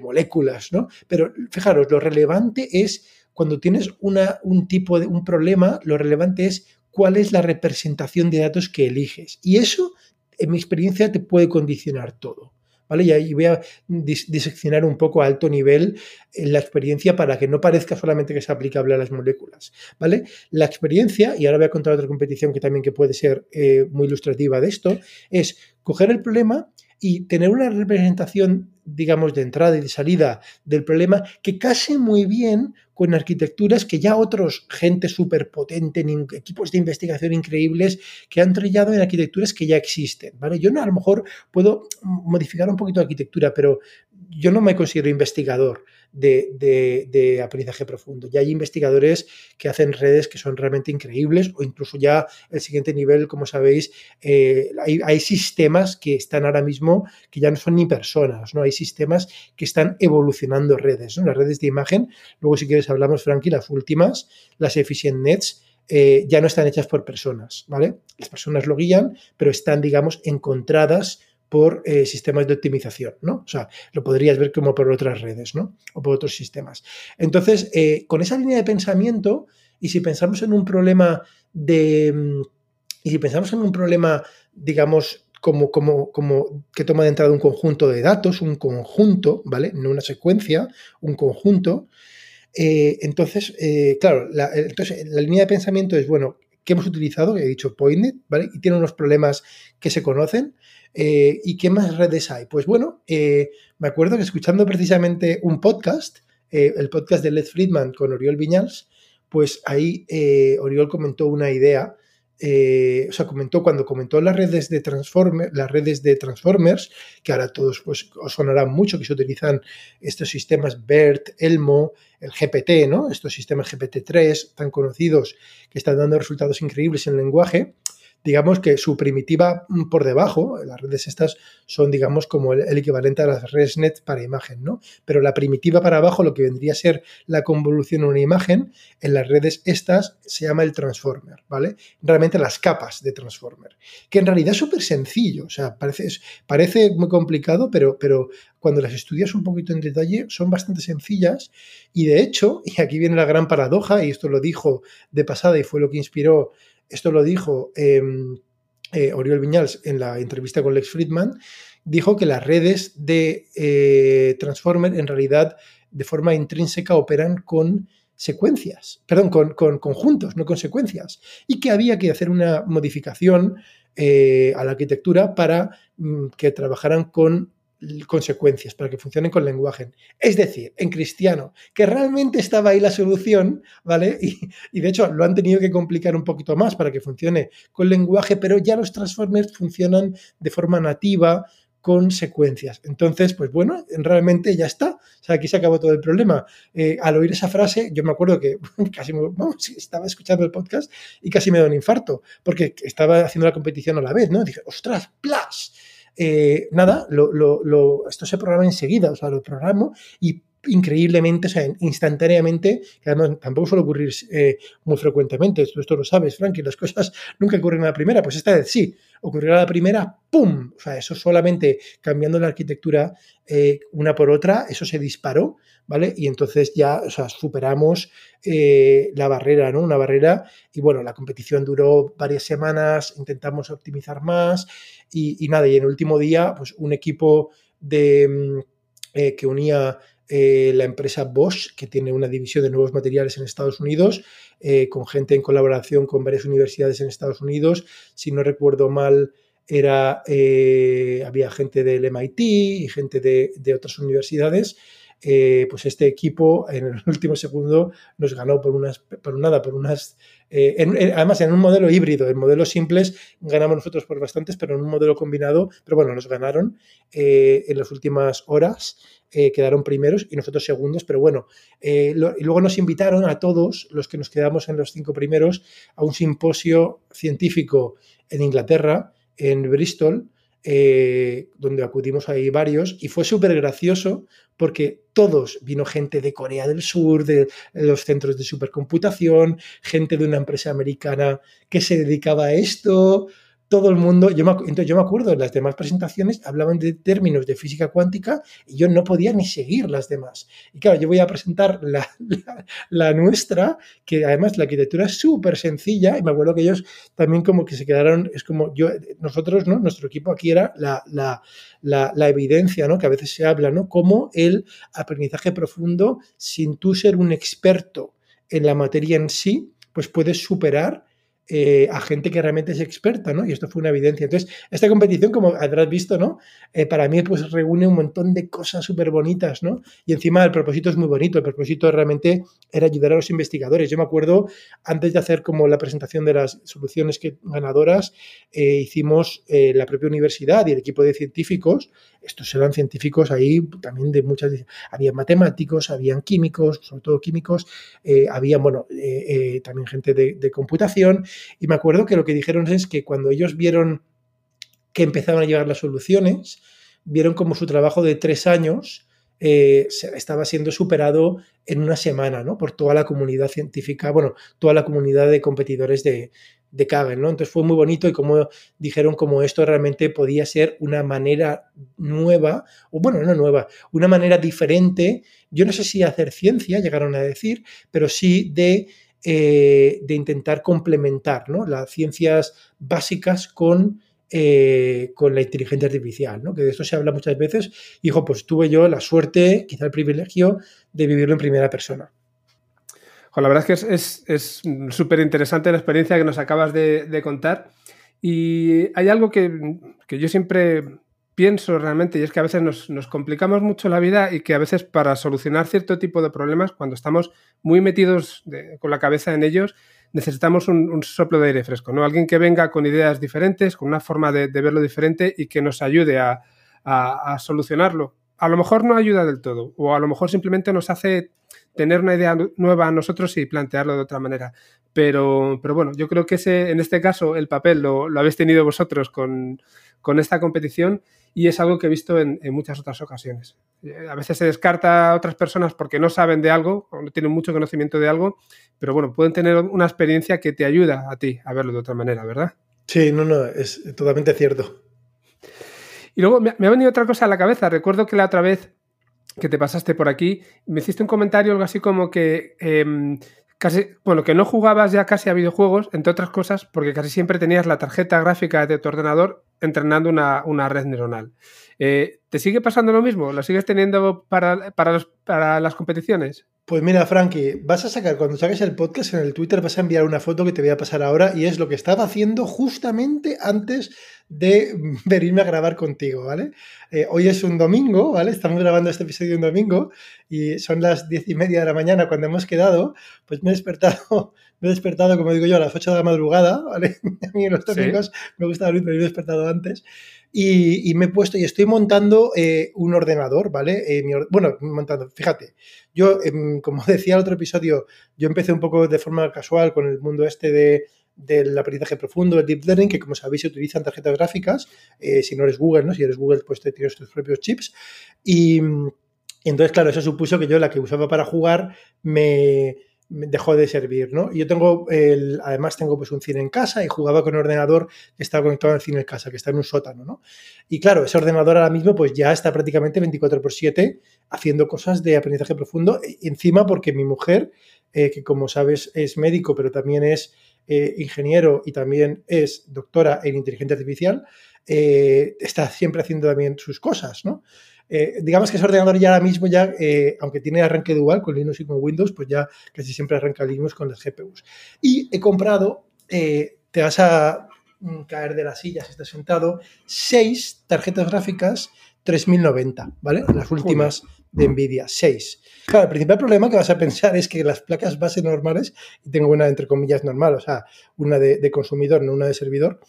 moléculas, ¿no? Pero fijaros, lo relevante es cuando tienes una, un tipo de un problema, lo relevante es cuál es la representación de datos que eliges. Y eso, en mi experiencia, te puede condicionar todo. Y ahí voy a diseccionar un poco a alto nivel eh, la experiencia para que no parezca solamente que es aplicable a las moléculas, ¿vale? La experiencia, y ahora voy a contar otra competición que también que puede ser eh, muy ilustrativa de esto, es coger el problema y tener una representación, digamos, de entrada y de salida del problema que case muy bien con arquitecturas que ya otros, gente súper potente, en equipos de investigación increíbles, que han trillado en arquitecturas que ya existen, ¿vale? Yo no, a lo mejor puedo modificar un poquito la arquitectura, pero yo no me considero investigador de, aprendizaje profundo. Ya hay investigadores que hacen redes que son realmente increíbles o incluso ya el siguiente nivel, como sabéis, eh, hay, sistemas que están ahora mismo que ya no son ni personas, ¿no? Hay sistemas que están evolucionando redes, Las redes de imagen, luego si quieres hablamos, Frankie, las últimas, las Efficient Nets, eh, ya no están hechas por personas, ¿vale? Las personas lo guían, pero están, digamos, encontradas por eh, sistemas de optimización, ¿no? O sea, lo podrías ver como por otras redes, ¿no? O por otros sistemas. Entonces, eh, con esa línea de pensamiento, y si pensamos en un problema de... Mm, y si pensamos en un problema, digamos, como, como, como que toma de entrada un conjunto de datos, un conjunto, ¿vale? No una secuencia, un conjunto. Eh, entonces, claro, la, entonces la línea de pensamiento es, bueno, ¿qué hemos utilizado? He dicho Pointnet, ¿vale? Y tiene unos problemas que se conocen. Eh, ¿Y qué más redes hay? Pues bueno, eh, me acuerdo que escuchando precisamente un podcast, eh, el podcast de Led Friedman con Oriol Viñals, pues ahí Oriol comentó una idea o sea, comentó cuando comentó las redes de Transformers, las redes de Transformers, que ahora todos pues, os sonarán mucho, que se utilizan estos sistemas BERT, Elmo, el GPT, ¿no? Estos sistemas GPT-3 tan conocidos que están dando resultados increíbles en el lenguaje digamos que su primitiva mm, por debajo, las redes estas son, digamos, como el, equivalente a las ResNet para imagen, ¿no? Pero la primitiva para abajo, lo que vendría a ser la convolución en una imagen, en las redes estas se llama el transformer, ¿vale? Realmente las capas de transformer, que en realidad es súper sencillo, o sea, parece, parece muy complicado, pero, pero cuando las estudias un poquito en detalle son bastante sencillas y de hecho, y aquí viene la gran paradoja, y esto lo dijo de pasada y fue lo que inspiró, esto lo dijo em, eh, Oriol Viñals en la entrevista con Lex Friedman, dijo que las redes de eh, Transformer en realidad de forma intrínseca operan con secuencias, perdón, con, conjuntos, no con secuencias, y que había que hacer una modificación eh, a la arquitectura para mm, que trabajaran con consecuencias, para que funcionen con lenguaje. Es decir, en cristiano, que realmente estaba ahí la solución, ¿vale? Y, de hecho lo han tenido que complicar un poquito más para que funcione con lenguaje, pero ya los transformers funcionan de forma nativa con secuencias. Entonces, pues bueno, realmente ya está. O sea, aquí se acabó todo el problema. Eh, al oír esa frase, yo me acuerdo que casi vamos, estaba escuchando el podcast y casi me dio un infarto, porque estaba haciendo la competición a la vez, ¿no? Dije, ostras, plus eh, nada, lo, esto se programa enseguida, o sea, lo programo y increíblemente, o sea, instantáneamente, que tampoco suele ocurrir eh, muy frecuentemente, esto, esto lo sabes, Frankie, las cosas nunca ocurren a la primera, pues esta vez sí, ocurrirá a la primera, ¡pum! O sea, eso solamente cambiando la arquitectura eh, una por otra, eso se disparó, ¿vale? Y entonces ya, superamos eh, la barrera, ¿no? Una barrera, y bueno, la competición duró varias semanas, intentamos optimizar más, y, nada, y en el último día, pues un equipo de, mm, que unía eh, la empresa Bosch, que tiene una división de nuevos materiales en Estados Unidos, eh, con gente en colaboración con varias universidades en Estados Unidos. Si no recuerdo mal, era, eh, había gente del MIT y gente de, otras universidades. pues este equipo en el último segundo nos ganó por unas, por nada, por unas además, en un modelo híbrido, en modelos simples ganamos nosotros por bastantes, pero en un modelo combinado, pero bueno, nos ganaron en las últimas horas eh, quedaron primeros y nosotros segundos, pero bueno, eh, y luego nos invitaron a todos los que nos quedamos en los cinco primeros a un simposio científico en Inglaterra, en Bristol, eh, donde acudimos ahí varios, y fue súper gracioso porque todos, vino gente de Corea del Sur, de los centros de supercomputación, gente de una empresa americana que se dedicaba a esto, todo el mundo, yo me, entonces yo me acuerdo, en las demás presentaciones hablaban de términos de física cuántica y yo no podía ni seguir las demás. Y claro, yo voy a presentar la, nuestra, que además la arquitectura es súper sencilla y me acuerdo que ellos también como que se quedaron, es como yo, nosotros, ¿no? Nuestro equipo aquí era la, la evidencia, ¿no? Que a veces se habla, ¿no? Como el aprendizaje profundo, sin tú ser un experto en la materia en sí, pues puedes superar eh, a gente que realmente es experta, ¿no? Y esto fue una evidencia. Entonces, esta competición, como habrás visto, ¿no? Eh, para mí, pues reúne un montón de cosas súper bonitas, ¿no? Y encima el propósito es muy bonito. El propósito realmente era ayudar a los investigadores. Yo me acuerdo, antes de hacer como la presentación de las soluciones que, ganadoras, eh, hicimos la propia universidad y el equipo de científicos. Estos eran científicos ahí también de muchas... Había matemáticos, habían químicos, sobre todo químicos, había, bueno, también gente de, de computación y me acuerdo que lo que dijeron es que cuando ellos vieron que empezaban a llegar las soluciones, vieron como su trabajo de tres años eh, estaba siendo superado en una semana, ¿no? Por toda la comunidad científica, bueno, toda la comunidad de competidores de, de Kaggle, ¿no? Entonces fue muy bonito y como dijeron como esto realmente podía ser una manera nueva, o bueno, no nueva, una manera diferente, yo no sé si hacer ciencia, llegaron a decir, pero sí de eh, de intentar complementar las ciencias básicas con, eh, con la inteligencia artificial, ¿no? que de esto se habla muchas veces. Y, pues tuve yo la suerte, quizá el privilegio, de vivirlo en primera persona. La verdad es que es súper interesante la experiencia que nos acabas de, contar. Y hay algo que, yo siempre pienso realmente, y es que a veces nos, complicamos mucho la vida y que a veces para solucionar cierto tipo de problemas, cuando estamos muy metidos con la cabeza en ellos, necesitamos un, soplo de aire fresco, ¿no? Alguien que venga con ideas diferentes, con una forma de, verlo diferente y que nos ayude a, solucionarlo. A lo mejor no ayuda del todo, o a lo mejor simplemente nos hace tener una idea nueva a nosotros y plantearlo de otra manera. Pero, pero bueno, yo creo que ese, en este caso el papel lo, habéis tenido vosotros con, esta competición y es algo que he visto en, muchas otras ocasiones. Eh, a veces se descarta a otras personas porque no saben de algo o no tienen mucho conocimiento de algo, pero bueno, pueden tener una experiencia que te ayuda a ti a verlo de otra manera, ¿verdad? Sí, no, no, es totalmente cierto. Y luego me, ha venido otra cosa a la cabeza. Recuerdo que la otra vez que te pasaste por aquí, me hiciste un comentario algo así como que em, casi, bueno, que no jugabas ya casi a videojuegos, entre otras cosas, porque casi siempre tenías la tarjeta gráfica de tu ordenador entrenando una, una red neuronal. Eh, ¿Te sigue pasando lo mismo? ¿Lo sigues teniendo para, para, para las competiciones? Pues mira, Frankie, vas a sacar, cuando saques el podcast en el Twitter, vas a enviar una foto que te voy a pasar ahora y es lo que estaba haciendo justamente antes de venirme a grabar contigo, ¿vale? Eh, hoy es un domingo, ¿vale? Estamos grabando este episodio un domingo y son las diez y media de la mañana cuando hemos quedado, pues me he despertado, me he despertado, como digo yo, a las ocho de la madrugada, ¿vale? A mí en los domingos me gusta he despertado antes y, me he puesto y estoy montando eh, un ordenador, ¿vale? Eh, bueno, montando, fíjate, yo, em, como decía el otro episodio, yo empecé un poco de forma casual con el mundo este de del aprendizaje profundo, el deep learning, que como sabéis se utilizan tarjetas gráficas, eh, si no eres Google, ¿no? Si eres Google, pues te tienes tus propios chips. Y, y entonces, claro, eso supuso que yo la que usaba para jugar me, dejó de servir, ¿no? Yo tengo, el, además tengo pues un cine en casa y jugaba con un ordenador que estaba conectado al cine en casa, que está en un sótano, ¿no? Y claro, ese ordenador ahora mismo pues ya está prácticamente 24 por 7 haciendo cosas de aprendizaje profundo, e, encima porque mi mujer, eh, que como sabes es médico, pero también es eh, ingeniero y también es doctora en inteligencia artificial, eh, está siempre haciendo también sus cosas, ¿no? Eh, digamos que ese ordenador ya ahora mismo, ya, eh, aunque tiene arranque dual con Linux y con Windows, pues ya casi siempre arranca Linux con las GPUs. Y he comprado, eh, te vas a mm, caer de la silla si estás sentado, seis tarjetas gráficas 3090, ¿vale? Las últimas de Nvidia, seis. Claro, el principal problema que vas a pensar es que las placas base normales, y tengo una entre comillas normal, o sea, una de, consumidor, no una de servidor,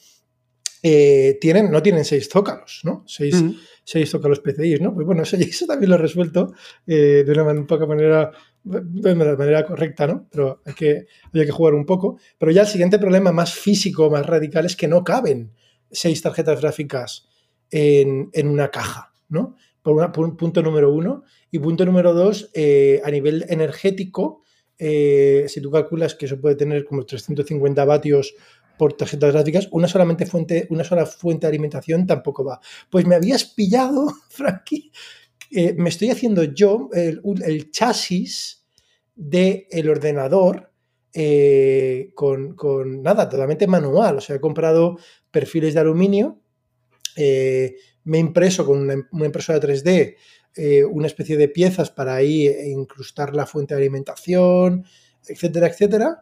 tienen, no tienen seis zócalos, ¿no? Seis, se hizo con los PCIs, ¿no? Pues bueno, eso, eso también lo he resuelto eh, de una un poca manera, de manera correcta, ¿no? Pero hay que, hay que jugar un poco. Pero ya el siguiente problema más físico, más radical, es que no caben seis tarjetas gráficas en, una caja, ¿no? Por, una, punto número uno. Y punto número dos, eh, a nivel energético, eh, si tú calculas que eso puede tener como 350 vatios por tarjetas gráficas, una, solamente fuente, una sola fuente de alimentación tampoco va. Pues me habías pillado, Frankie, me estoy haciendo yo el, chasis del ordenador eh, con, nada, totalmente manual. O sea, he comprado perfiles de aluminio, eh, me he impreso con una, una impresora 3D eh, una especie de piezas para ahí incrustar la fuente de alimentación, etcétera, etcétera.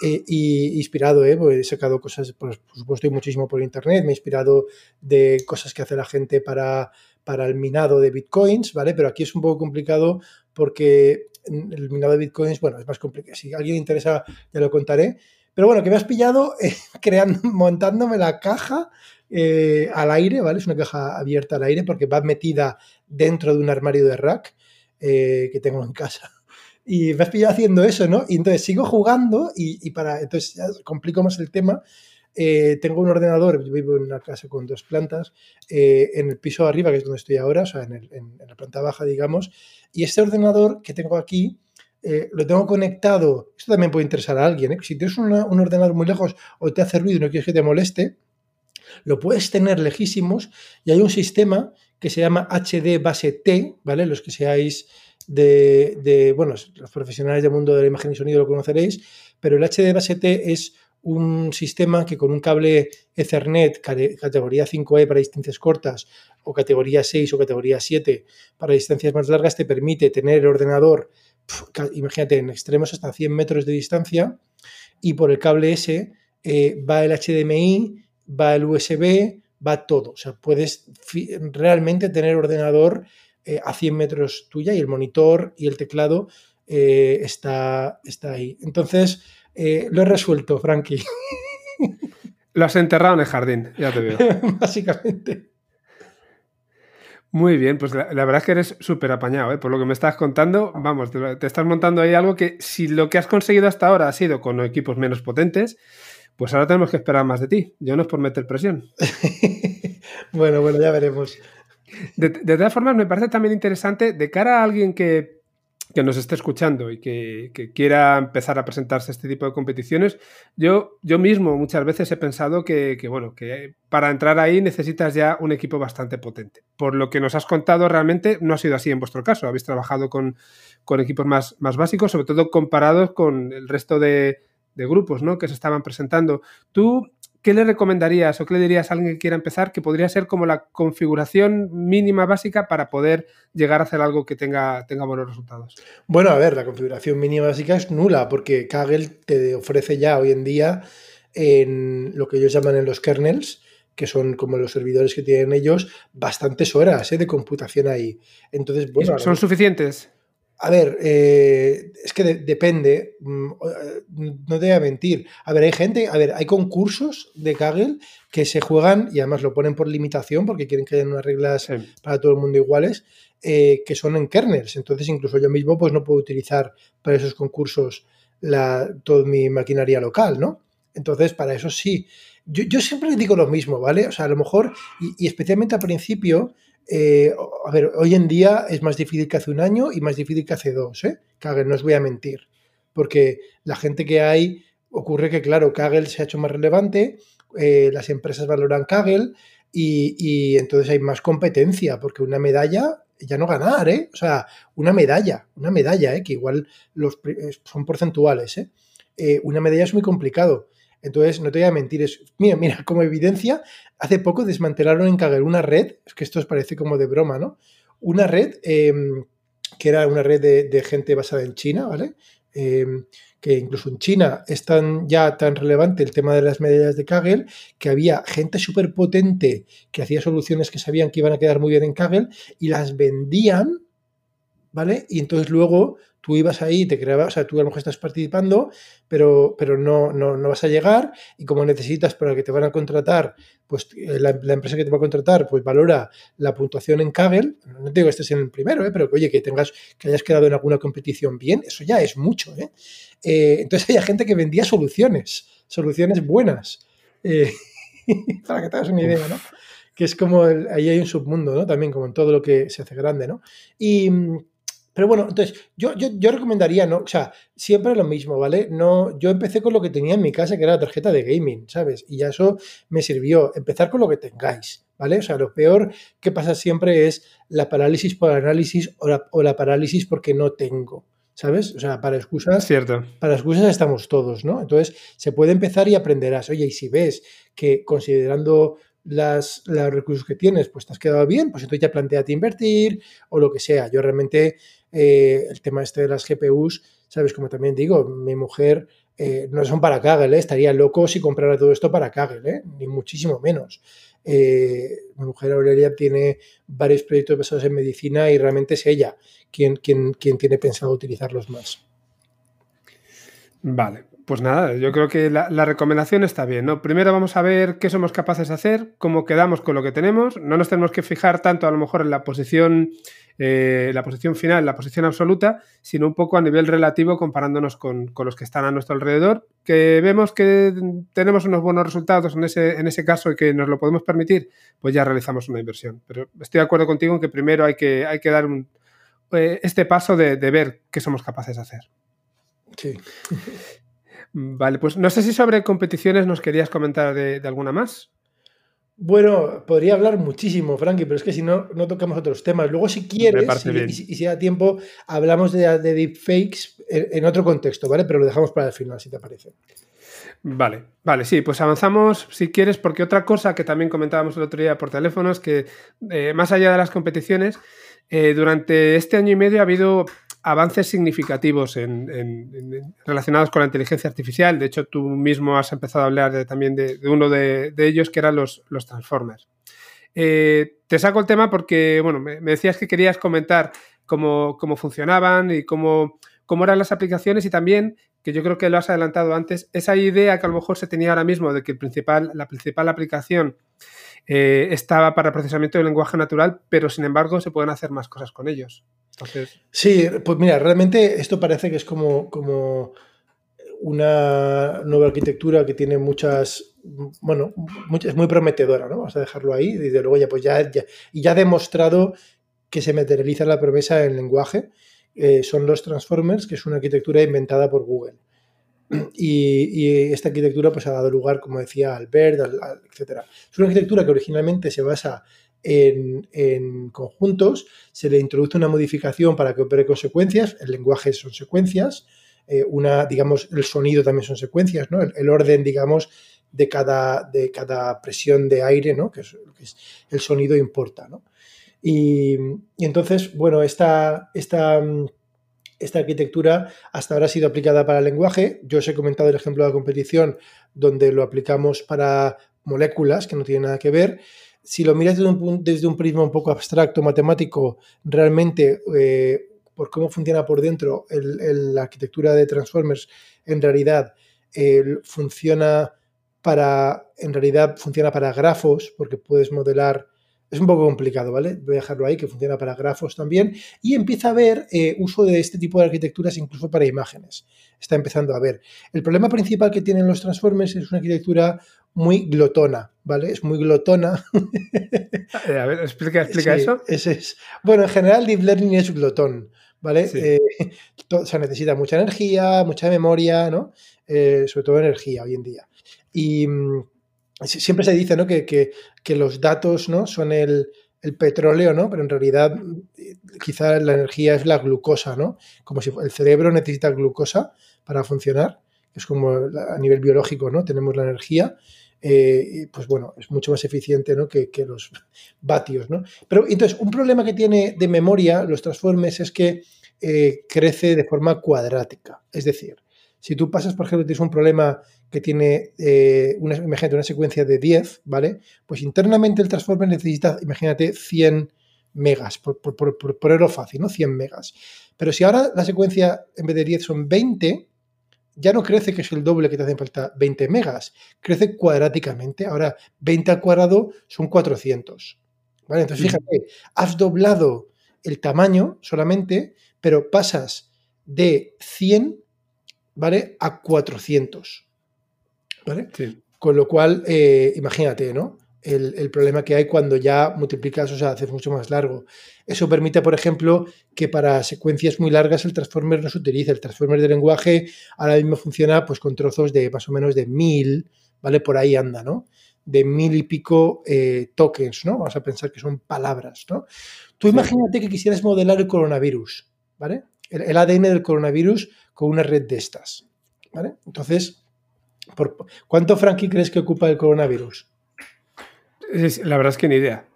Eh, y inspirado, ¿eh? Pues he sacado cosas, por, supuesto, y muchísimo por internet. Me he inspirado de cosas que hace la gente para, para el minado de bitcoins, ¿vale? Pero aquí es un poco complicado porque el minado de bitcoins, bueno, es más complicado. Si alguien le interesa, ya lo contaré. Pero bueno, que me has pillado eh, creando, montándome la caja eh, al aire, ¿vale? Es una caja abierta al aire porque va metida dentro de un armario de rack que tengo en casa y me has pillado haciendo eso, ¿no? Y entonces sigo jugando y, para, entonces ya complico más el tema. Eh, tengo un ordenador, vivo en una casa con dos plantas, eh, en el piso de arriba, que es donde estoy ahora, o sea, en, la planta baja, digamos, y este ordenador que tengo aquí, eh, lo tengo conectado, esto también puede interesar a alguien, ¿eh? si tienes un ordenador muy lejos o te hace ruido y no quieres que te moleste, lo puedes tener lejísimos y hay un sistema que se llama HD base T, ¿vale? Los que seáis de, bueno, los profesionales del mundo de la imagen y sonido lo conoceréis, pero el HD base T es un sistema que con un cable Ethernet categoría 5E para distancias cortas o categoría 6 o categoría 7 para distancias más largas te permite tener el ordenador, imagínate, en extremos hasta 100 metros de distancia y por el cable S eh, va el HDMI, va el USB, va todo. O sea, puedes realmente tener ordenador eh, a 100 metros tuya y el monitor y el teclado eh, está, está ahí. Entonces, eh, lo he resuelto, Frankie. Lo has enterrado en el jardín, ya te veo. Básicamente. Muy bien, pues la, verdad es que eres súper apañado, ¿eh? por lo que me estás contando. Vamos, te, estás montando ahí algo que si lo que has conseguido hasta ahora ha sido con equipos menos potentes, pues ahora tenemos que esperar más de ti. Yo no es por meter presión. bueno, bueno, ya veremos. De, de, todas formas, me parece también interesante de cara a alguien que, que nos esté escuchando y que, quiera empezar a presentarse a este tipo de competiciones, yo, yo mismo muchas veces he pensado que, bueno, que para entrar ahí necesitas ya un equipo bastante potente. Por lo que nos has contado, realmente no ha sido así en vuestro caso. Habéis trabajado con, equipos más, más básicos, sobre todo comparados con el resto de, de grupos ¿no? que se estaban presentando. ¿Tú ¿qué le recomendarías o qué le dirías a alguien que quiera empezar que podría ser como la configuración mínima básica para poder llegar a hacer algo que tenga, tenga buenos resultados? Bueno, a ver, la configuración mínima básica es nula porque Kaggle te ofrece ya hoy en día en lo que ellos llaman en los kernels, que son como los servidores que tienen ellos, bastantes horas ¿eh? de computación ahí. Entonces, bueno, ¿Son suficientes? A ver, eh, es que depende, mm, eh, no te voy a mentir. A ver, hay gente, a ver, hay concursos de Kaggle que se juegan y además lo ponen por limitación porque quieren que haya unas reglas para todo el mundo iguales, eh, que son en kernels. Entonces, incluso yo mismo pues no puedo utilizar para esos concursos la, toda mi maquinaria local, ¿no? Entonces, para eso sí. Yo, yo siempre digo lo mismo, ¿vale? O sea, a lo mejor, y especialmente al principio, eh, a ver, hoy en día es más difícil que hace un año y más difícil que hace dos, ¿eh? Kaggle, no os voy a mentir. Porque la gente que hay, ocurre que, claro, Kaggle se ha hecho más relevante, eh, las empresas valoran Kaggle y, entonces hay más competencia, porque una medalla ya no ganar, ¿eh? O sea, una medalla, una medalla, ¿eh? Que igual son porcentuales. Una medalla es muy complicado. Entonces, no te voy a mentir, es, mira, mira, como evidencia, hace poco desmantelaron en Kaggle una red, es que esto os parece como de broma, ¿no? Una red em, que era una red de, gente basada en China, ¿vale? Em, que incluso en China es tan, ya tan relevante el tema de las medallas de Kaggle que había gente súper potente que hacía soluciones que sabían que iban a quedar muy bien en Kaggle y las vendían, ¿vale? Y entonces luego tú ibas ahí, te creabas, o sea, tú a lo mejor estás participando, pero, pero no, no, no, vas a llegar y como necesitas para que te van a contratar, pues eh, la, empresa que te va a contratar, pues valora la puntuación en Kaggle, no te digo que estés en el primero, ¿eh? pero que oye, que tengas, que hayas quedado en alguna competición bien, eso ya es mucho, ¿eh? eh entonces había gente que vendía soluciones, soluciones buenas, para que te hagas una idea, ¿no? Que es como, ahí hay un submundo, ¿no? También como en todo lo que se hace grande, ¿no? Y pero bueno, entonces, yo, yo, recomendaría, ¿no? O sea, siempre lo mismo, ¿vale? No, yo empecé con lo que tenía en mi casa, que era la tarjeta de gaming, ¿sabes? Y ya eso me sirvió. Empezar con lo que tengáis, ¿vale? O sea, lo peor que pasa siempre es la parálisis por análisis o la, o la parálisis porque no tengo. ¿sabes? O sea, para excusas. Cierto. Para excusas estamos todos, ¿no? Entonces, se puede empezar y aprenderás. Oye, y si ves que considerando las, los recursos que tienes, pues te has quedado bien, pues entonces ya planteate invertir o lo que sea. Yo realmente eh, el tema este de las GPUs, ¿sabes? Como también digo, mi mujer eh, no son para Kaggle, ¿eh? estaría loco si comprara todo esto para Kaggle, ni muchísimo menos. mi mujer Aurelia tiene varios proyectos basados en medicina y realmente es ella quien, quien, quien tiene pensado utilizarlos más. Vale, pues nada, yo creo que la, recomendación está bien, ¿no? Primero vamos a ver qué somos capaces de hacer, cómo quedamos con lo que tenemos. No nos tenemos que fijar tanto a lo mejor en la posición, eh, la posición final, la posición absoluta, sino un poco a nivel relativo comparándonos con, los que están a nuestro alrededor. Que vemos que tenemos unos buenos resultados en ese, en ese caso y que nos lo podemos permitir, pues ya realizamos una inversión. Pero estoy de acuerdo contigo en que primero hay que, hay que dar un, eh, este paso de, de ver qué somos capaces de hacer. Sí. Vale, pues no sé si sobre competiciones nos querías comentar de, alguna más. Bueno, podría hablar muchísimo, Frankie, pero es que si no, no tocamos otros temas. Luego, si quieres, y, si da tiempo, hablamos de, de deepfakes en, otro contexto, ¿vale? Pero lo dejamos para el final, si te parece. Vale, vale, sí, pues avanzamos si quieres, porque otra cosa que también comentábamos el otro día por teléfono es que, eh, más allá de las competiciones, eh, durante este año y medio ha habido avances significativos relacionados con la inteligencia artificial. De hecho, tú mismo has empezado a hablar también de, uno de, ellos, que eran los, Transformers. Eh, te saco el tema porque, bueno, me, decías que querías comentar cómo, funcionaban y cómo, cómo, eran las aplicaciones y también que yo creo que lo has adelantado antes, esa idea que a lo mejor se tenía ahora mismo de que la principal aplicación eh, estaba para procesamiento del lenguaje natural, pero sin embargo se pueden hacer más cosas con ellos. Entonces... Sí, pues mira, realmente esto parece que es como, como una nueva arquitectura que tiene muchas, bueno, es muy prometedora, ¿no? Vamos a dejarlo ahí. Y desde luego ya, pues ya, ya, ya ha demostrado que se materializa la promesa en lenguaje. Eh, son los Transformers, que es una arquitectura inventada por Google. Y, esta arquitectura pues, ha dado lugar, como decía Albert, al, etc. Es una arquitectura que originalmente se basa en, conjuntos, se le introduce una modificación para que opere con secuencias, el lenguaje son secuencias, eh, una, digamos, el sonido también son secuencias, ¿no? El, orden, digamos, de cada, de cada presión de aire, ¿no? Que es, el sonido importa, ¿no? Y, entonces, bueno, esta, esta, esta arquitectura hasta ahora ha sido aplicada para el lenguaje. Yo os he comentado el ejemplo de la competición donde lo aplicamos para moléculas que no tienen nada que ver. Si lo miras desde un, desde un prisma un poco abstracto, matemático, realmente eh, por cómo funciona por dentro la arquitectura de Transformers, en realidad funciona para, en realidad funciona para grafos, porque puedes modelar, es un poco complicado, ¿vale? Voy a dejarlo ahí, que funciona para grafos también, y empieza a haber eh, uso de este tipo de arquitecturas incluso para imágenes. Está empezando a ver. El problema principal que tienen los Transformers es una arquitectura muy glotona, ¿vale? Es muy glotona. Eh, a ver, explica, explica eso. es. Bueno, en general Deep Learning es glotón. ¿vale? Eh, se necesita mucha energía, mucha memoria, ¿no? Eh, sobre todo energía hoy en día. Y mm, siempre se dice, ¿no? Que, que, los datos, ¿no? Son el, el, petróleo, ¿no? Pero en realidad mm, quizá la energía es la glucosa, ¿no? Como si el cerebro necesita glucosa para funcionar, es como a nivel biológico, ¿no? Tenemos la energía. Eh, pues bueno, es mucho más eficiente ¿no? que, que, los vatios. ¿no? Pero entonces, un problema que tiene de memoria los transformes es que eh, crece de forma cuadrática. Es decir, si tú pasas, por ejemplo, tienes un problema que tiene, eh, una, imagínate, una secuencia de 10, ¿vale? Pues internamente el transformer necesita, imagínate, 100 megas, por, por, ponerlo fácil, ¿no? 100 megas. Pero si ahora la secuencia en vez de 10 son 20, ya no crece que es el doble que te hacen falta 20 megas, crece cuadráticamente. Ahora 20 al cuadrado son 400. ¿Vale? Entonces fíjate, has doblado el tamaño solamente, pero pasas de 100 ¿vale? a 400. ¿Vale? Con lo cual, eh, imagínate, ¿no? el, problema que hay cuando ya multiplicas, o sea, haces mucho más largo. Eso permite, por ejemplo, que para secuencias muy largas el transformer no se utilice. El transformer de lenguaje ahora mismo funciona pues con trozos de más o menos de mil, ¿vale? Por ahí anda, ¿no? De mil y pico eh, tokens, ¿no? Vamos a pensar que son palabras, ¿no? Tú imagínate que quisieras modelar el coronavirus, ¿vale? El, ADN del coronavirus con una red de estas, ¿vale? Entonces, ¿por ¿cuánto, Frankie, crees que ocupa el coronavirus? La verdad es que ni idea.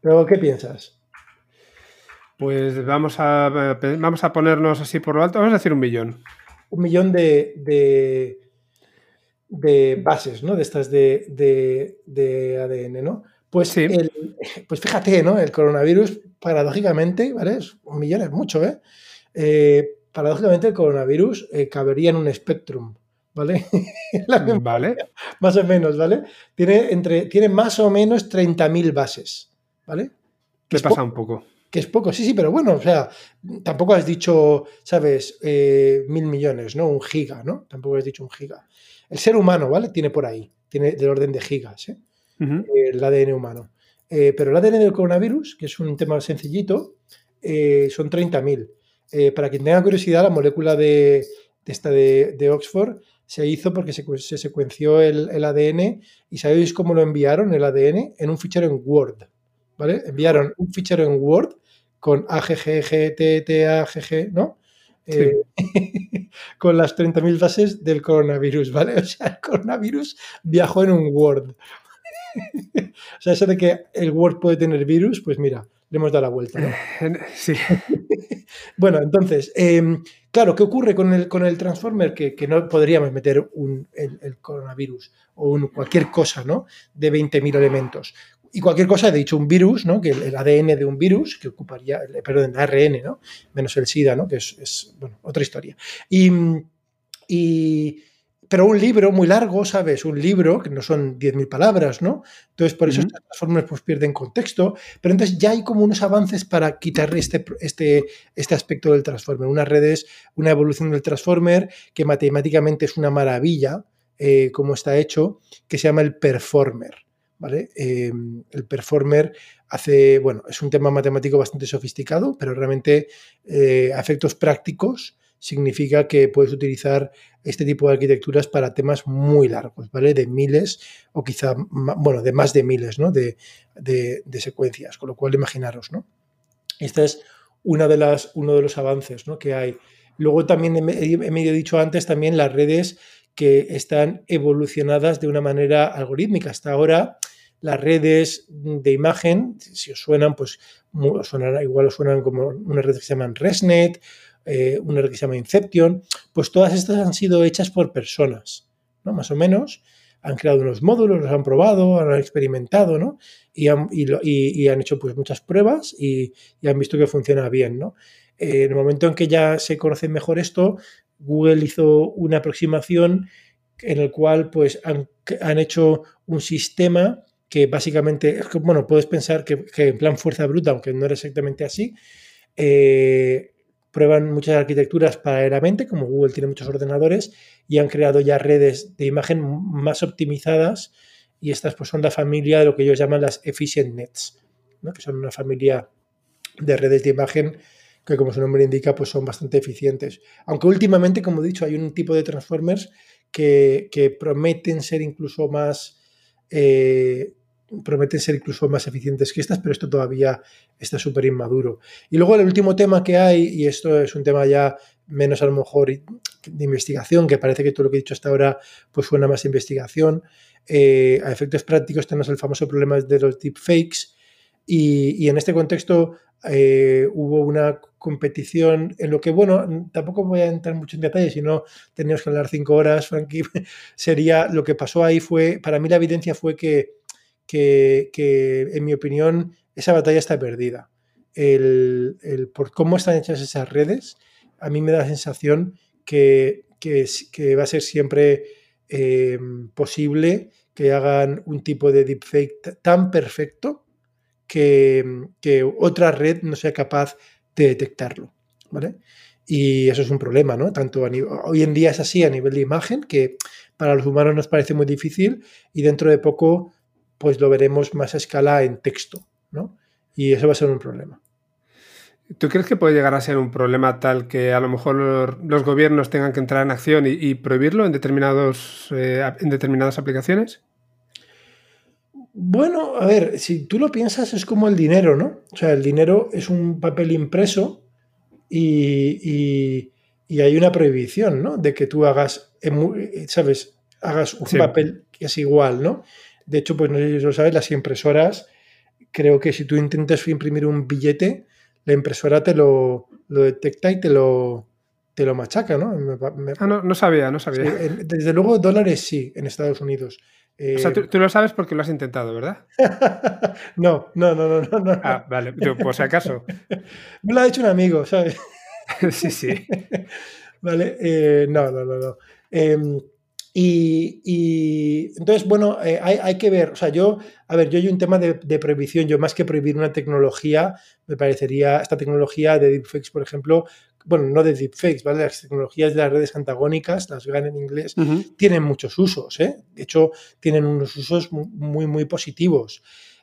¿Pero qué piensas? Pues vamos a, vamos a ponernos así por lo alto, vamos a decir un millón. Un millón de, de, bases, ¿no? De estas de, ADN, ¿no? Pues, sí. pues fíjate, ¿no? El coronavirus, paradójicamente, ¿vale? un millón es mucho, ¿eh? Eh paradójicamente el coronavirus eh, cabería en un spectrum. ¿vale? vale. Más o menos, ¿vale? Tiene, entre, tiene más o menos 30.000 bases, ¿vale? Que pasa un poco. Que es poco, sí, sí, pero bueno, o sea, tampoco has dicho, ¿sabes? Eh, mil millones, ¿no? Un giga, ¿no? Tampoco has dicho un giga. El ser humano, ¿vale? Tiene por ahí, tiene del orden de gigas, ¿eh? El ADN humano. Pero el ADN del coronavirus, que es un tema sencillito, son 30.000. para quien tenga curiosidad, la molécula de, esta de, de Oxford se hizo porque se, secuenció el, ADN y ¿sabéis cómo lo enviaron el ADN? En un fichero en Word, ¿vale? Enviaron un fichero en Word con AGG, ¿no? Eh, con las 30.000 bases del coronavirus, ¿vale? O sea, el coronavirus viajó en un Word. o sea, eso de que el Word puede tener virus, pues mira, le hemos dado la vuelta, ¿no? Sí. Bueno, entonces, em, Claro, ¿qué ocurre con el, con el Transformer? Que, no podríamos meter un, el, coronavirus o cualquier cosa, ¿no? De 20.000 elementos. Y cualquier cosa, he dicho un virus, ¿no? Que el, ADN de un virus, que ocuparía, perdón, el ARN, ¿no? Menos el SIDA, ¿no? Que es, bueno, otra historia. Y, y, pero un libro muy largo, ¿sabes? Un libro, que no son 10.000 palabras, ¿no? Entonces, por eso estas transformers pues pierden contexto, pero entonces ya hay como unos avances para quitarle este, este, este aspecto del transformer. Unas redes, una evolución del transformer que matemáticamente es una maravilla, eh, como está hecho, que se llama el performer. ¿Vale? Eh, el performer hace, bueno, es un tema matemático bastante sofisticado, pero realmente eh, a efectos prácticos significa que puedes utilizar este tipo de arquitecturas para temas muy largos, ¿vale? De miles o quizá, bueno, de más de miles, ¿no? De, secuencias, con lo cual imaginaros, ¿no? Este es una de las, uno de los avances ¿no? que hay. Luego también he, medio dicho antes también las redes que están evolucionadas de una manera algorítmica. Hasta ahora las redes de imagen, si os suenan, pues igual os suenan como unas redes que se llaman ResNet eh, una que se llama Inception, pues todas estas han sido hechas por personas, ¿no? Más o menos. Han creado unos módulos, los han probado, han experimentado, ¿no? Y han, y, han hecho pues muchas pruebas y, han visto que funciona bien, ¿no? Eh, en el momento en que ya se conoce mejor esto, Google hizo una aproximación en el cual pues han, han hecho un sistema que básicamente, bueno, puedes pensar que, en plan fuerza bruta, aunque no era exactamente así, eh, prueban muchas arquitecturas paralelamente, como Google tiene muchos ordenadores, y han creado ya redes de imagen más optimizadas, y estas pues son la familia de lo que ellos llaman las efficient nets, que son una familia de redes de imagen que como su nombre indica pues son bastante eficientes. Aunque últimamente, como he dicho, hay un tipo de transformers que, prometen ser incluso más eh, prometen ser incluso más eficientes que estas, pero esto todavía está súper inmaduro. Y luego el último tema que hay, y esto es un tema ya menos a lo mejor de investigación, que parece que todo lo que he dicho hasta ahora pues suena más investigación, eh, a efectos prácticos tenemos el famoso problema de los deepfakes, y, y en este contexto eh, hubo una competición en lo que, bueno, tampoco voy a entrar mucho en detalle, si no teníamos que hablar cinco horas, Frankie, sería lo que pasó ahí fue, para mí la evidencia fue que que, en mi opinión, esa batalla está perdida. El, por cómo están hechas esas redes, a mí me da la sensación que, que, va a ser siempre em, posible que hagan un tipo de deepfake tan perfecto que, que, otra red no sea capaz de detectarlo. ¿vale? Y eso es un problema, ¿no? Tanto hoy en día es así a nivel de imagen, que para los humanos nos parece muy difícil, y dentro de poco pues lo veremos más a escala en texto, ¿no? Y eso va a ser un problema. ¿Tú crees que puede llegar a ser un problema tal que a lo mejor los gobiernos tengan que entrar en acción y, prohibirlo en, determinados, eh, en determinadas aplicaciones? Bueno, a ver, si tú lo piensas es como el dinero, ¿no? O sea, el dinero es un papel impreso y, hay una prohibición, ¿no? De que tú hagas, ¿sabes? Hagas un papel que es igual, ¿no? De hecho, pues no sé si lo sabes, las impresoras, creo que si tú intentas imprimir un billete, la impresora te lo, detecta y te lo, te lo machaca, ¿no? ah, no, no sabía, no sabía. desde luego, dólares sí, en Estados Unidos. o sea, tú, lo sabes porque lo has intentado, ¿verdad? no, no, no, no, no. Ah, vale, por si acaso. Me lo ha dicho un amigo, ¿sabes? sí, sí. vale, eh, no, no, no, no. Em, y, entonces, bueno, eh, hay, que ver, o sea, yo, a ver, yo hay un tema de, prohibición, yo más que prohibir una tecnología, me parecería esta tecnología de deepfakes, por ejemplo, bueno, no de deepfakes, ¿vale? Las tecnologías de las redes antagónicas, las GAN en inglés, tienen muchos usos, ¿eh? De hecho, tienen unos usos muy, muy positivos.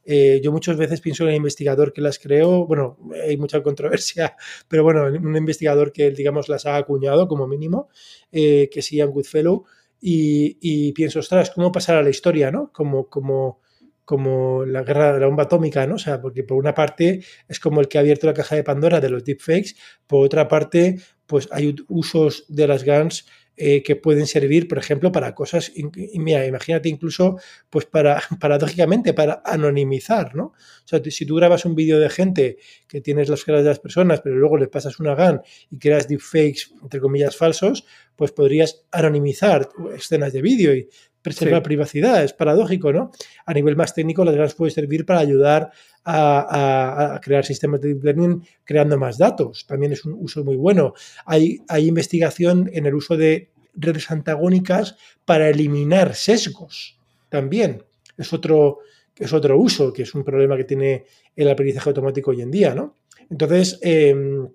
Eh, yo muchas veces pienso en el investigador que las creó, bueno, hay mucha controversia, pero bueno, un investigador que, digamos, las ha acuñado como mínimo, eh, que es Ian Goodfellow, y, pienso, ostras, ¿cómo pasará la historia, no? Como, como, como la guerra de la bomba atómica, ¿no? O sea, porque por una parte es como el que ha abierto la caja de Pandora de los deepfakes, por otra parte, pues hay usos de las GANs eh, que pueden servir, por ejemplo, para cosas, mira, imagínate incluso, pues para, paradójicamente, para anonimizar, ¿no? O sea, si tú grabas un vídeo de gente que tienes las caras de las personas, pero luego le pasas una GAN y creas deepfakes, entre comillas, falsos, pues podrías anonimizar escenas de vídeo y preservar privacidad. Es paradójico, ¿no? A nivel más técnico, las GANs pueden servir para ayudar a, crear sistemas de deep learning creando más datos. También es un uso muy bueno. Hay, hay investigación en el uso de redes antagónicas para eliminar sesgos también. Es otro, es otro uso, que es un problema que tiene el aprendizaje automático hoy en día, ¿no? Entonces, em,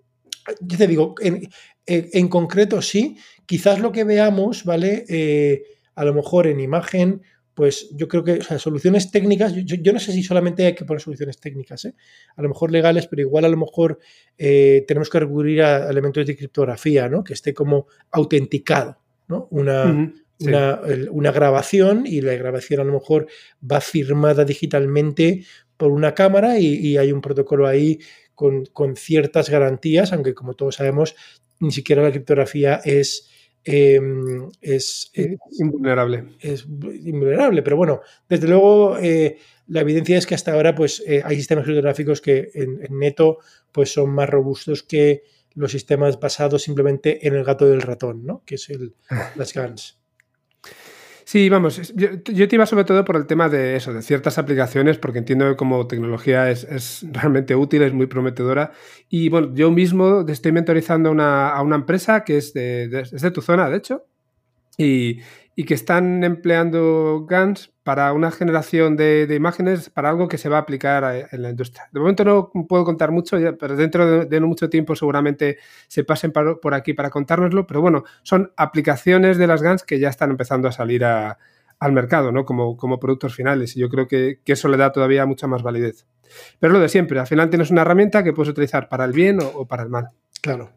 yo te digo, en, concreto sí, quizás lo que veamos, ¿vale? Eh, a lo mejor en imagen, pues yo creo que soluciones técnicas, yo, no sé si solamente hay que poner soluciones técnicas, ¿eh? a lo mejor legales, pero igual a lo mejor eh, tenemos que recurrir a elementos de criptografía, ¿no? Que esté como autenticado, ¿no? Una, una, grabación y la grabación a lo mejor va firmada digitalmente por una cámara y hay un protocolo ahí con, ciertas garantías, aunque como todos sabemos, ni siquiera la criptografía es, em, es, invulnerable. Es invulnerable, pero bueno, desde luego eh, la evidencia es que hasta ahora pues, eh, hay sistemas criptográficos que en, neto pues, son más robustos que los sistemas basados simplemente en el gato del ratón, ¿no? que es el, las GANs. Sí, vamos, yo, te iba sobre todo por el tema de eso, de ciertas aplicaciones, porque entiendo que como tecnología es, realmente útil, es muy prometedora. Y bueno, yo mismo estoy mentorizando a una empresa que es de, es de tu zona, de hecho, y, y que están empleando GANs para una generación de, imágenes para algo que se va a aplicar en la industria. De momento no puedo contar mucho, pero dentro de, no mucho tiempo seguramente se pasen por aquí para contárnoslo, pero bueno, son aplicaciones de las GANs que ya están empezando a salir al mercado, ¿no? Como, como productos finales y yo creo que, eso le da todavía mucha más validez. Pero lo de siempre, al final tienes una herramienta que puedes utilizar para el bien o, para el mal. Claro.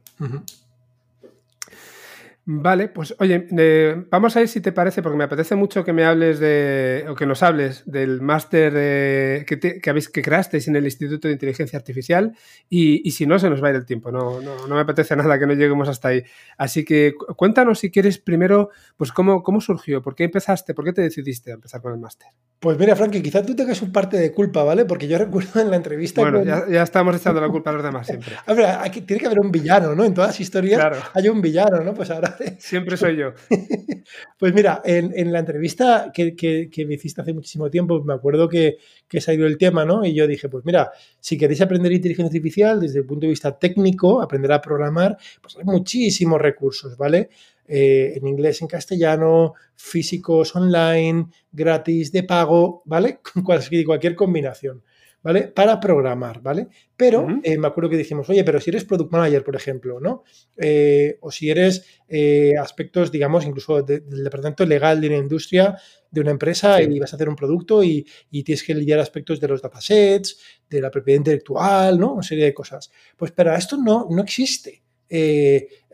Vale, pues oye, eh, vamos a ver si te parece, porque me apetece mucho que me hables de, o que nos hables del máster que, habéis, que creasteis en el Instituto de Inteligencia Artificial y, si no, se nos va a ir el tiempo, no, no, me apetece nada que no lleguemos hasta ahí. Así que cuéntanos si quieres primero, pues cómo, cómo surgió, por qué empezaste, por qué te decidiste a empezar con el máster. Pues mira, Frankie, quizás tú tengas un parte de culpa, ¿vale? Porque yo recuerdo en la entrevista... Bueno, ya, estamos echando la culpa a los demás siempre. a ver, aquí, tiene que haber un villano, ¿no? En todas las historias hay un villano, ¿no? Pues ahora Siempre soy yo. pues mira, en, la entrevista que, me hiciste hace muchísimo tiempo, me acuerdo que, que salió el tema, ¿no? Y yo dije, pues mira, si queréis aprender inteligencia artificial desde el punto de vista técnico, aprender a programar, pues hay muchísimos recursos, ¿vale? Eh, en inglés, en castellano, físicos online, gratis, de pago, ¿vale? Cualquier, cualquier combinación. ¿Vale? Para programar, ¿vale? Pero eh, me acuerdo que dijimos, oye, pero si eres product manager, por ejemplo, ¿no? Eh, o si eres eh, aspectos, digamos, incluso del departamento legal de una industria, de una empresa, y vas a hacer un producto y, tienes que lidiar aspectos de los datasets, de la propiedad intelectual, ¿no? Una serie de cosas. Pues para esto no, no existe.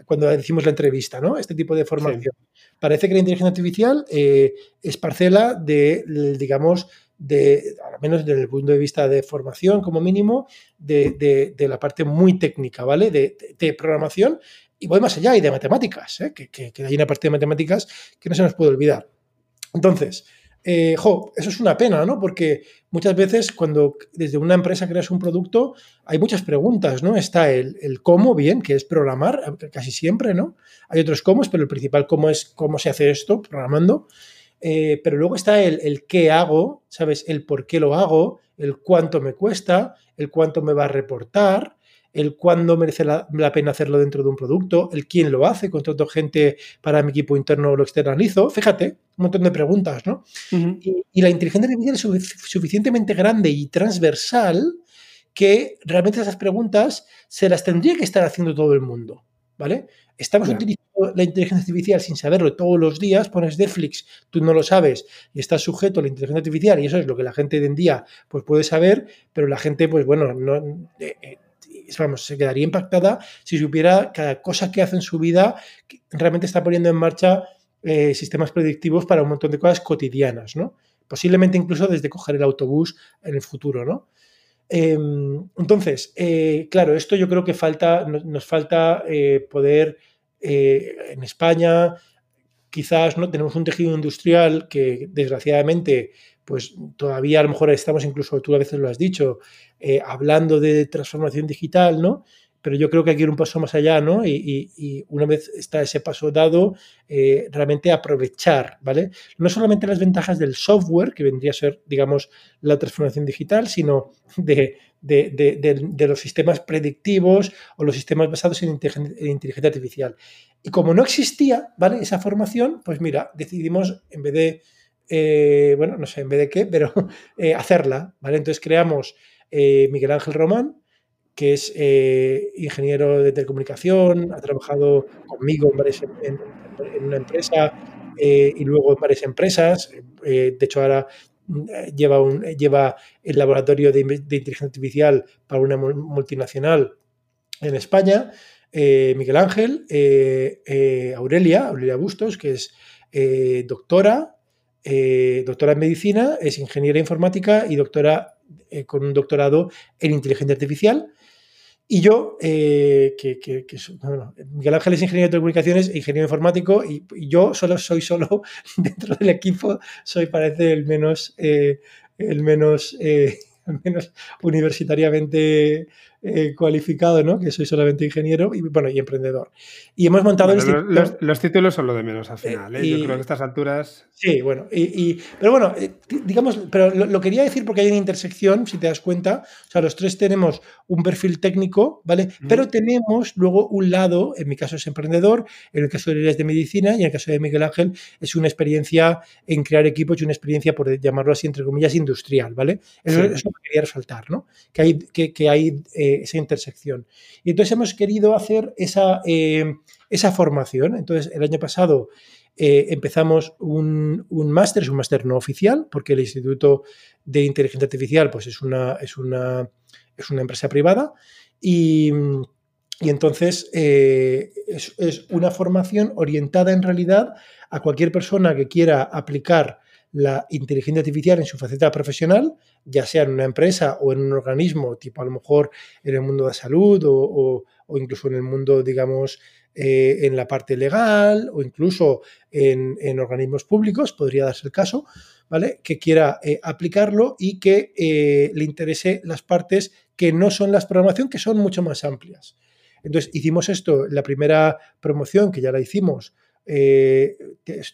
cuando decimos la entrevista, ¿no? Este tipo de formación. Parece que la inteligencia artificial es parcela de, digamos, de, al menos desde el punto de vista de formación como mínimo, de, la parte muy técnica, ¿vale? De, programación y voy más allá y de matemáticas, ¿eh? que, hay una parte de matemáticas que no se nos puede olvidar. Entonces, eh, eso es una pena, ¿no? Porque muchas veces cuando desde una empresa creas un producto hay muchas preguntas, ¿no? Está el, el, cómo, bien, que es programar, casi siempre, ¿no? Hay otros cómo, pero el principal cómo es cómo se hace esto, programando. Eh, pero luego está el, qué hago, ¿sabes? El por qué lo hago, el cuánto me cuesta, el cuánto me va a reportar, el cuándo merece la, pena hacerlo dentro de un producto, el quién lo hace, contrato gente para mi equipo interno o lo externalizo. Fíjate, un montón de preguntas, ¿no? y, y, la inteligencia artificial es suficientemente grande y transversal que realmente esas preguntas se las tendría que estar haciendo todo el mundo, ¿vale? Estamos utilizando la inteligencia artificial sin saberlo todos los días, pones Netflix, tú no lo sabes y estás sujeto a la inteligencia artificial y eso es lo que la gente de en día pues puede saber, pero la gente pues bueno, no, eh, eh, vamos, se quedaría impactada si supiera cada cosa que hace en su vida realmente está poniendo en marcha eh, sistemas predictivos para un montón de cosas cotidianas, ¿no? Posiblemente incluso desde coger el autobús en el futuro, ¿no? Em, entonces, claro, esto yo creo que falta, nos, falta poder eh, en España quizás no tenemos un tejido industrial que desgraciadamente pues todavía a lo mejor estamos incluso tú a veces lo has dicho eh, hablando de transformación digital no pero yo creo que hay que ir un paso más allá, ¿no? Y, una vez está ese paso dado, eh, realmente aprovechar, ¿vale? No solamente las ventajas del software, que vendría a ser, digamos, la transformación digital, sino de, los sistemas predictivos o los sistemas basados en inteligencia, artificial. Y como no existía, ¿vale? Esa formación, pues mira, decidimos, en vez de, eh, bueno, no sé, en vez de qué, pero eh, hacerla, ¿vale? Entonces creamos Miguel Ángel Román, que es eh, ingeniero de telecomunicación, ha trabajado conmigo en, una empresa eh, y luego en varias empresas. Eh, de hecho, ahora mm, lleva, un, lleva el laboratorio de, inteligencia artificial para una multinacional en España. Miguel Ángel, Aurelia, Aurelia Bustos, que es doctora, doctora en medicina, es ingeniera informática y doctora con un doctorado en inteligencia artificial. Y yo, eh, que, Miguel Ángel es ingeniero de telecomunicaciones, ingeniero informático, y, yo solo soy solo dentro del equipo, soy parece el menos, eh, el menos, eh, el menos universitariamente eh, cualificado, ¿no? Que soy solamente ingeniero y, bueno, y emprendedor. Y hemos montado... los, títulos son lo de menos al eh, final, ¿eh? Yo creo que a estas alturas... Sí, bueno, y, pero bueno, digamos, pero lo, quería decir porque hay una intersección, si te das cuenta, o sea, los tres tenemos un perfil técnico, ¿vale? Pero tenemos luego un lado, en mi caso es emprendedor, en el caso de es de medicina y en el caso de Miguel Ángel es una experiencia en crear equipos y una experiencia, por llamarlo así, entre comillas, industrial, ¿vale? Eso, es lo que quería resaltar, ¿no? Que hay... Que, que hay esa intersección. Y entonces hemos querido hacer esa, eh, esa formación. Entonces, el año pasado eh, empezamos un, un máster, es un máster no oficial, porque el Instituto de Inteligencia Artificial pues es, una, es, una, es una empresa privada. Y, y entonces eh, es, es, una formación orientada en realidad a cualquier persona que quiera aplicar la inteligencia artificial en su faceta profesional, ya sea en una empresa o en un organismo, tipo a lo mejor en el mundo de la salud o, incluso en el mundo, digamos, eh, en la parte legal o incluso en, organismos públicos, podría darse el caso, ¿vale? Que quiera eh, aplicarlo y que eh, le interese las partes que no son las programación, que son mucho más amplias. Entonces, hicimos esto, la primera promoción que ya la hicimos, eh,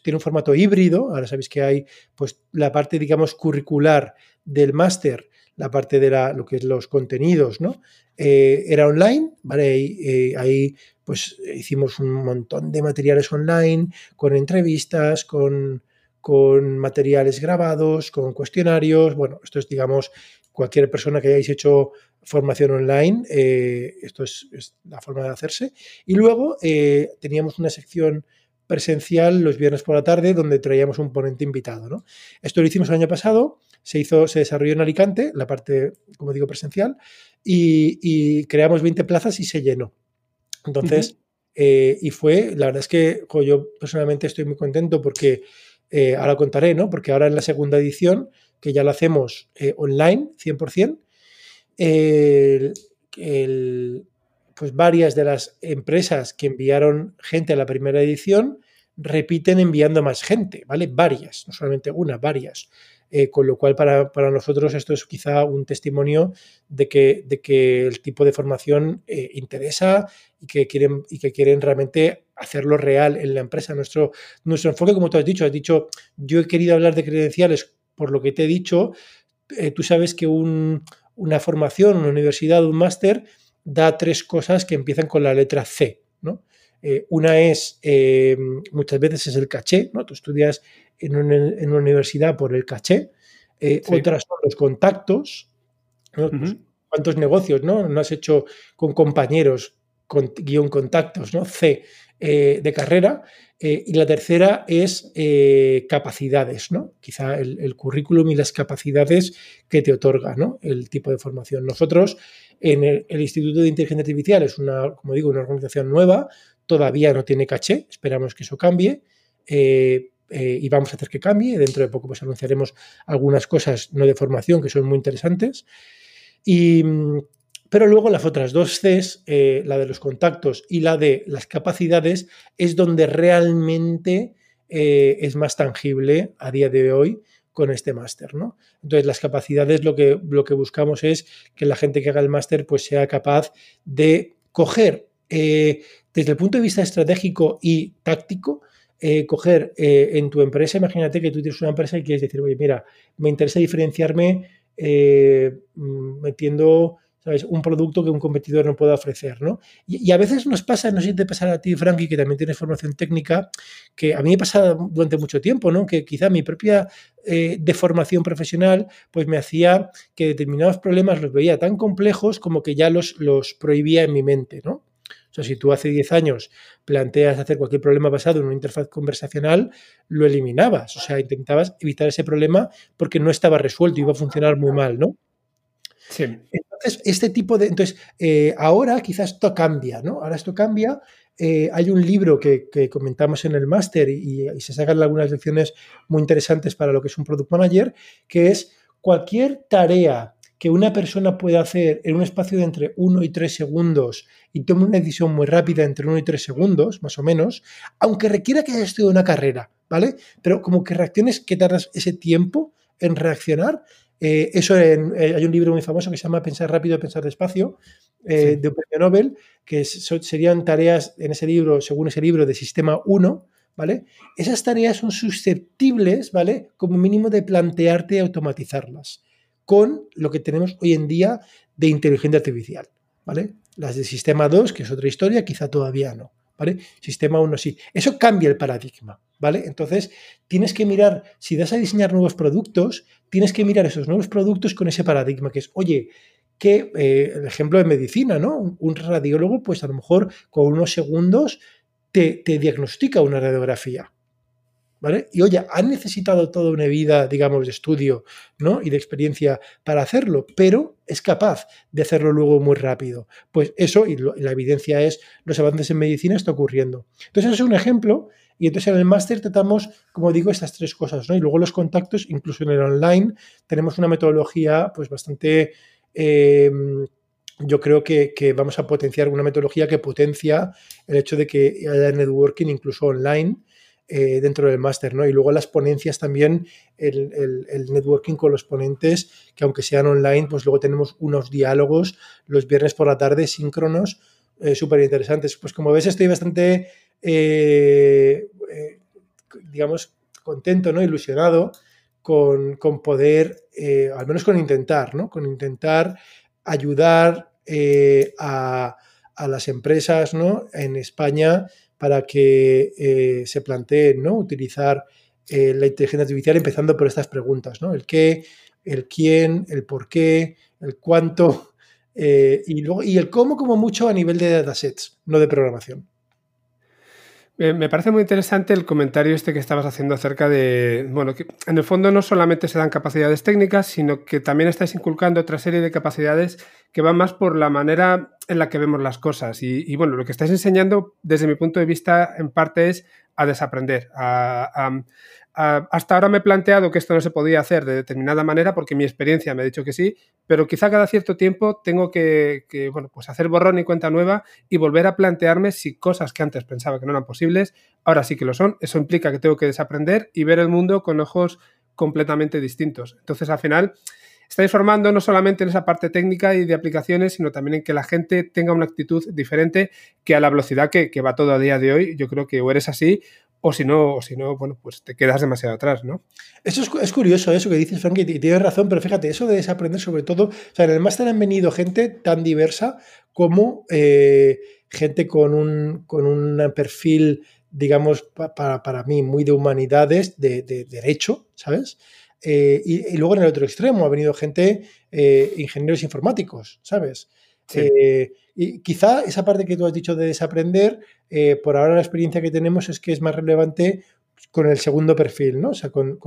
tiene un formato híbrido. Ahora sabéis que hay pues, la parte, digamos, curricular del máster, la parte de la, lo que es los contenidos, ¿no? Eh, era online, ¿vale? Eh, ahí, pues hicimos un montón de materiales online, con entrevistas, con, con materiales grabados, con cuestionarios. Bueno, esto es, digamos, cualquier persona que hayáis hecho formación online, esto es, es, la forma de hacerse. Y luego teníamos una sección presencial los viernes por la tarde donde traíamos un ponente invitado. ¿no? Esto lo hicimos el año pasado, se, hizo, se desarrolló en Alicante, la parte, como digo, presencial, y, creamos 20 plazas y se llenó. Entonces, eh, y fue, la verdad es que yo personalmente estoy muy contento porque, eh, ahora contaré, ¿no? Porque ahora en la segunda edición, que ya lo hacemos eh, online, 100%, el, pues varias de las empresas que enviaron gente a la primera edición repiten enviando más gente, ¿vale? Varias, no solamente una, varias. Eh, con lo cual, para, nosotros esto es quizá un testimonio de que, de que el tipo de formación eh, interesa y que, quieren, y que quieren realmente hacerlo real en la empresa. Nuestro, nuestro enfoque, como tú has dicho, has dicho, yo he querido hablar de credenciales por lo que te he dicho. Eh, tú sabes que una formación, una universidad, un máster, da tres cosas que empiezan con la letra C. ¿no? Eh, una es, eh, muchas veces es el caché, ¿no? tú estudias en, una universidad por el caché, eh, otras son los contactos, pues, ¿cuántos negocios no? no has hecho con compañeros, con guion contactos, ¿no? C de carrera, y la tercera es capacidades, ¿no? Quizá el, el, currículum y las capacidades que te otorga ¿no? el tipo de formación. Nosotros en el, Instituto de Inteligencia Artificial es una, como digo, una organización nueva, todavía no tiene caché, esperamos que eso cambie. Eh, eh, y vamos a hacer que cambie. Dentro de poco pues anunciaremos algunas cosas no de formación que son muy interesantes. Pero luego las otras dos Cs, eh, la de los contactos y la de las capacidades, es donde realmente es más tangible a día de hoy con este máster, ¿no? Entonces, las capacidades lo que, lo que buscamos es que la gente que haga el máster pues sea capaz de coger desde el punto de vista estratégico y táctico, coger en tu empresa, imagínate que tú tienes una empresa y quieres decir, oye, mira, me interesa diferenciarme mm, metiendo un producto que un competidor no pueda ofrecer, ¿no? Y, a veces nos pasa, no sé si te a ti, Frankie, que también tienes formación técnica, que a mí me pasa durante mucho tiempo, ¿no? Que quizá mi propia eh, deformación profesional, pues me hacía que determinados problemas los veía tan complejos como que ya los, los prohibía en mi mente, ¿no? O sea, si tú hace 10 años planteas hacer cualquier problema basado en una interfaz conversacional, lo eliminabas. O sea, intentabas evitar ese problema porque no estaba resuelto, iba a funcionar muy mal, ¿no? Entonces, este tipo de. Entonces, eh, ahora quizás esto cambia, ¿no? Ahora esto cambia. Eh, hay un libro que, comentamos en el máster y, se sacan algunas lecciones muy interesantes para lo que es un product manager, que es cualquier tarea que una persona pueda hacer en un espacio de entre 1 y 3 segundos y tome una decisión muy rápida entre 1 y 3 segundos, más o menos, aunque requiera que haya estudiado una carrera, ¿vale? Pero como que reacciones que tardas ese tiempo en reaccionar, eh, eso eh, hay un libro muy famoso que se llama Pensar rápido, pensar despacio, eh, de un premio Nobel, que serían tareas en ese libro, según ese libro, de sistema 1, ¿vale? Esas tareas son susceptibles, ¿vale? Como mínimo de plantearte automatizarlas con lo que tenemos hoy en día de inteligencia artificial, ¿vale? Las de sistema 2, que es otra historia, quizá todavía no. ¿Vale? Sistema 1 sí. Eso cambia el paradigma, ¿vale? Entonces, tienes que mirar, si das a diseñar nuevos productos, tienes que mirar esos nuevos productos con ese paradigma, que es, oye, que eh, el ejemplo de medicina, ¿no? Un, radiólogo, pues a lo mejor con unos segundos te, te diagnostica una radiografía, ¿Vale? Y oye, han necesitado toda una vida, digamos, de estudio ¿no? y de experiencia para hacerlo, pero es capaz de hacerlo luego muy rápido. Pues eso, y, la evidencia es, los avances en medicina está ocurriendo. Entonces, eso es un ejemplo, y entonces en el máster tratamos, como digo, estas tres cosas, ¿no? Y luego los contactos, incluso en el online, tenemos una metodología pues bastante... Eh, yo creo que, que, vamos a potenciar una metodología que potencia el hecho de que haya networking incluso online eh, dentro del máster, ¿no? Y luego las ponencias también, el, networking con los ponentes, que aunque sean online, pues luego tenemos unos diálogos los viernes por la tarde síncronos, eh, súper interesantes. Pues como ves, estoy bastante, eh, digamos, contento, ¿no? Ilusionado con, poder, al menos con intentar, ¿no? Con intentar ayudar a, a, las empresas, ¿no? En España para que eh, se plantee ¿no? utilizar eh, la inteligencia artificial empezando por estas preguntas, ¿no? El qué, el quién, el por qué, el cuánto eh, y, luego, y el cómo como mucho a nivel de datasets, no de programación. Me parece muy interesante el comentario este que estabas haciendo acerca de, bueno, que en el fondo no solamente se dan capacidades técnicas, sino que también estáis inculcando otra serie de capacidades que van más por la manera en la que vemos las cosas. Y, bueno, lo que estáis enseñando, desde mi punto de vista, en parte es a desaprender, a, hasta ahora me he planteado que esto no se podía hacer de determinada manera porque mi experiencia me ha dicho que sí, pero quizá cada cierto tiempo tengo que, bueno, pues hacer borrón y cuenta nueva y volver a plantearme si cosas que antes pensaba que no eran posibles, ahora sí que lo son. Eso implica que tengo que desaprender y ver el mundo con ojos completamente distintos. Entonces, al final, estáis formando no solamente en esa parte técnica y de aplicaciones, sino también en que la gente tenga una actitud diferente que a la velocidad que, que va todo a día de hoy. Yo creo que o eres así o si no, o si no, bueno, pues te quedas demasiado atrás, ¿no? Eso es, curioso, eso que dices, Frank, y tienes razón, pero fíjate, eso de desaprender sobre todo, o sea, en el máster han venido gente tan diversa como eh, gente con un, con un perfil, digamos, para, mí, muy de humanidades, de, derecho, ¿sabes? Eh, y, luego en el otro extremo ha venido gente, eh, ingenieros informáticos, ¿sabes? Y quizá esa parte que tú has dicho de desaprender eh, por ahora la experiencia que tenemos es que es más relevante con el segundo perfil, ¿no? O sea, con,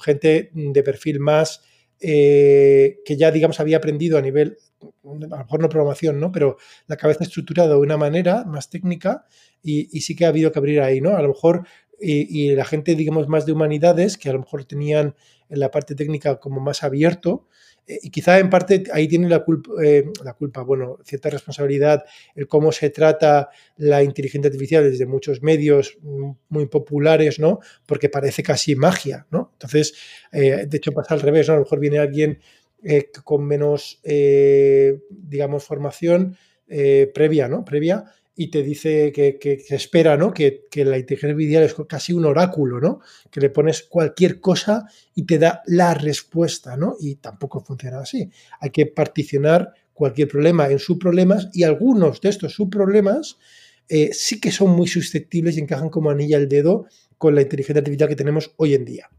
gente de perfil más eh, que ya, digamos, había aprendido a nivel, a lo mejor no programación, ¿no? Pero la cabeza estructurada de una manera más técnica y, sí que ha habido que abrir ahí, ¿no? A lo mejor, y, y, la gente, digamos, más de humanidades, que a lo mejor tenían en la parte técnica como más abierto, eh, y quizá en parte ahí tiene la culpa, eh, la culpa, bueno, cierta responsabilidad el cómo se trata la inteligencia artificial desde muchos medios muy populares, ¿no? Porque parece casi magia, ¿no? Entonces, eh, de hecho pasa al revés, ¿no? A lo mejor viene alguien con menos, digamos, formación previa, ¿no? Previa y te dice que, se espera, ¿no? Que, la inteligencia artificial es casi un oráculo, ¿no? Que le pones cualquier cosa y te da la respuesta, ¿no? Y tampoco funciona así. Hay que particionar cualquier problema en subproblemas y algunos de estos subproblemas eh, sí que son muy susceptibles y encajan como anilla al dedo con la inteligencia artificial que tenemos hoy en día.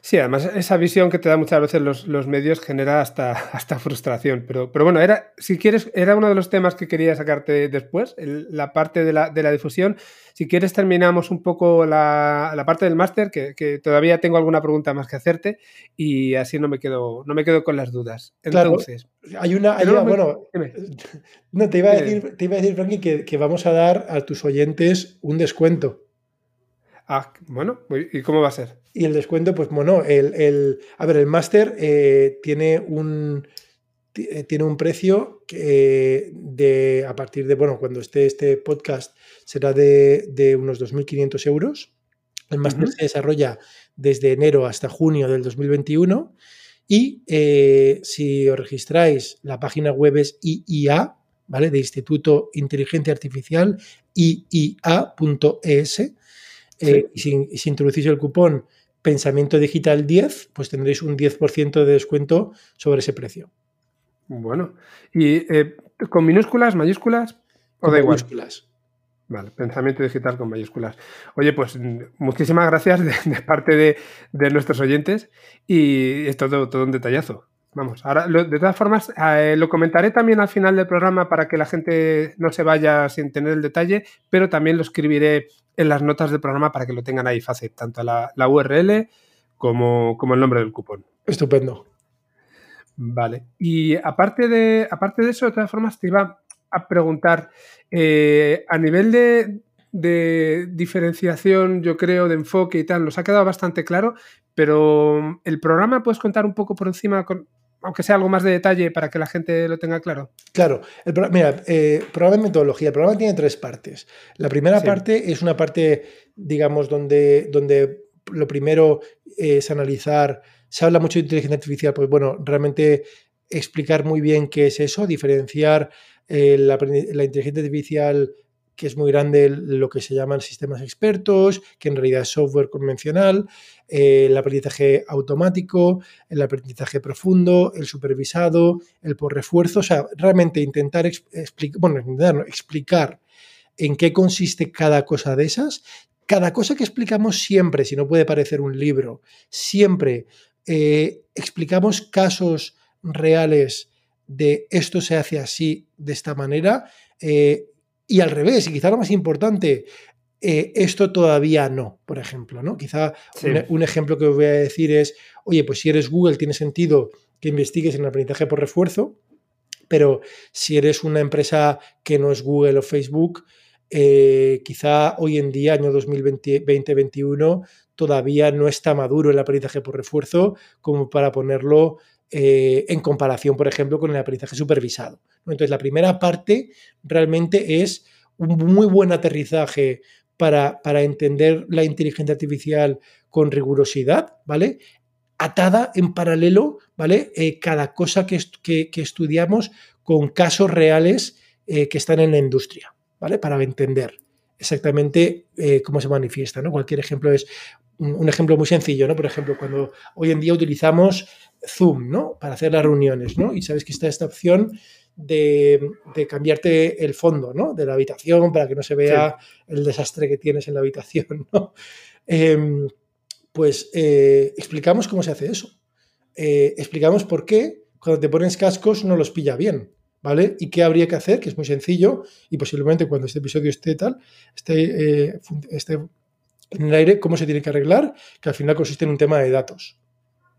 Sí, además esa visión que te da muchas veces los, medios genera hasta, hasta frustración. Pero, pero bueno, era, si quieres, era uno de los temas que quería sacarte después, la parte de la, de la, difusión. Si quieres, terminamos un poco la, la parte del máster, que, todavía tengo alguna pregunta más que hacerte, y así no me quedo, no me quedo con las dudas. Entonces, hay una, bueno, no, te iba a decir, te iba a decir, Frankie, que, que vamos a dar a tus oyentes un descuento. Ah, bueno, ¿y cómo va a ser? Y el descuento, pues bueno, el, a ver, el máster eh, tiene un eh, tiene un precio que de a partir de, bueno, cuando esté este podcast será de, unos 2.500 euros. El máster se desarrolla desde enero hasta junio del 2021 y eh, si os registráis, la página web es IIA, ¿vale? De Instituto Inteligencia Artificial, iia.es eh, y, si, introducís el cupón Pensamiento Digital 10, pues tendréis un 10% de descuento sobre ese precio. Bueno, ¿y eh, con minúsculas, mayúsculas o de mayúsculas? Vale, pensamiento digital con mayúsculas. Oye, pues muchísimas gracias de, parte de, nuestros oyentes y es todo, todo un detallazo. Vamos, ahora de todas formas eh, lo comentaré también al final del programa para que la gente no se vaya sin tener el detalle, pero también lo escribiré en las notas del programa para que lo tengan ahí fácil, tanto la, URL como, como, el nombre del cupón. Estupendo. Vale. Y aparte de, aparte de eso, de todas formas, te iba a preguntar, eh, a nivel de, de diferenciación, yo creo, de enfoque y tal, nos ha quedado bastante claro, pero el programa puedes contar un poco por encima, aunque sea algo más de detalle para que la gente lo tenga claro. Claro, mira, eh, programa de metodología, el programa tiene tres partes. La primera parte es una parte, digamos, donde, donde lo primero es analizar, se habla mucho de inteligencia artificial, pues bueno, realmente explicar muy bien qué es eso, diferenciar eh, la, la inteligencia artificial que es muy grande lo que se llaman sistemas expertos, que en realidad es software convencional, eh, el aprendizaje automático, el aprendizaje profundo, el supervisado, el por refuerzo, o sea, realmente intentar explicar en qué consiste cada cosa de esas. Cada cosa que explicamos siempre, si no puede parecer un libro, siempre eh, explicamos casos reales de esto se hace así, de esta manera. Eh, y al revés, y quizá lo más importante, eh, esto todavía no, por ejemplo, ¿no? Quizá un, ejemplo que os voy a decir es, oye, pues si eres Google tiene sentido que investigues en aprendizaje por refuerzo, pero si eres una empresa que no es Google o Facebook, eh, quizá hoy en día, año 2020-2021, todavía no está maduro el aprendizaje por refuerzo como para ponerlo eh, en comparación, por ejemplo, con el aprendizaje supervisado. Entonces, la primera parte realmente es un muy buen aterrizaje para, para entender la inteligencia artificial con rigurosidad, ¿vale? Atada en paralelo, ¿vale? Eh, cada cosa que, que, estudiamos con casos reales eh, que están en la industria, ¿vale? Para entender exactamente cómo se manifiesta, ¿no? Cualquier ejemplo es un ejemplo muy sencillo, ¿no? Por ejemplo, cuando hoy en día utilizamos Zoom, ¿no? Para hacer las reuniones, ¿no? Y sabes que está esta opción de, cambiarte el fondo, ¿no? De la habitación para que no se vea el desastre que tienes en la habitación, ¿no? Em, pues eh, explicamos cómo se hace eso. Eh, explicamos por qué cuando te pones cascos no los pilla bien, ¿vale? Y qué habría que hacer, que es muy sencillo y posiblemente cuando este episodio esté tal, esté, eh, esté en el aire, cómo se tiene que arreglar, que al final consiste en un tema de datos.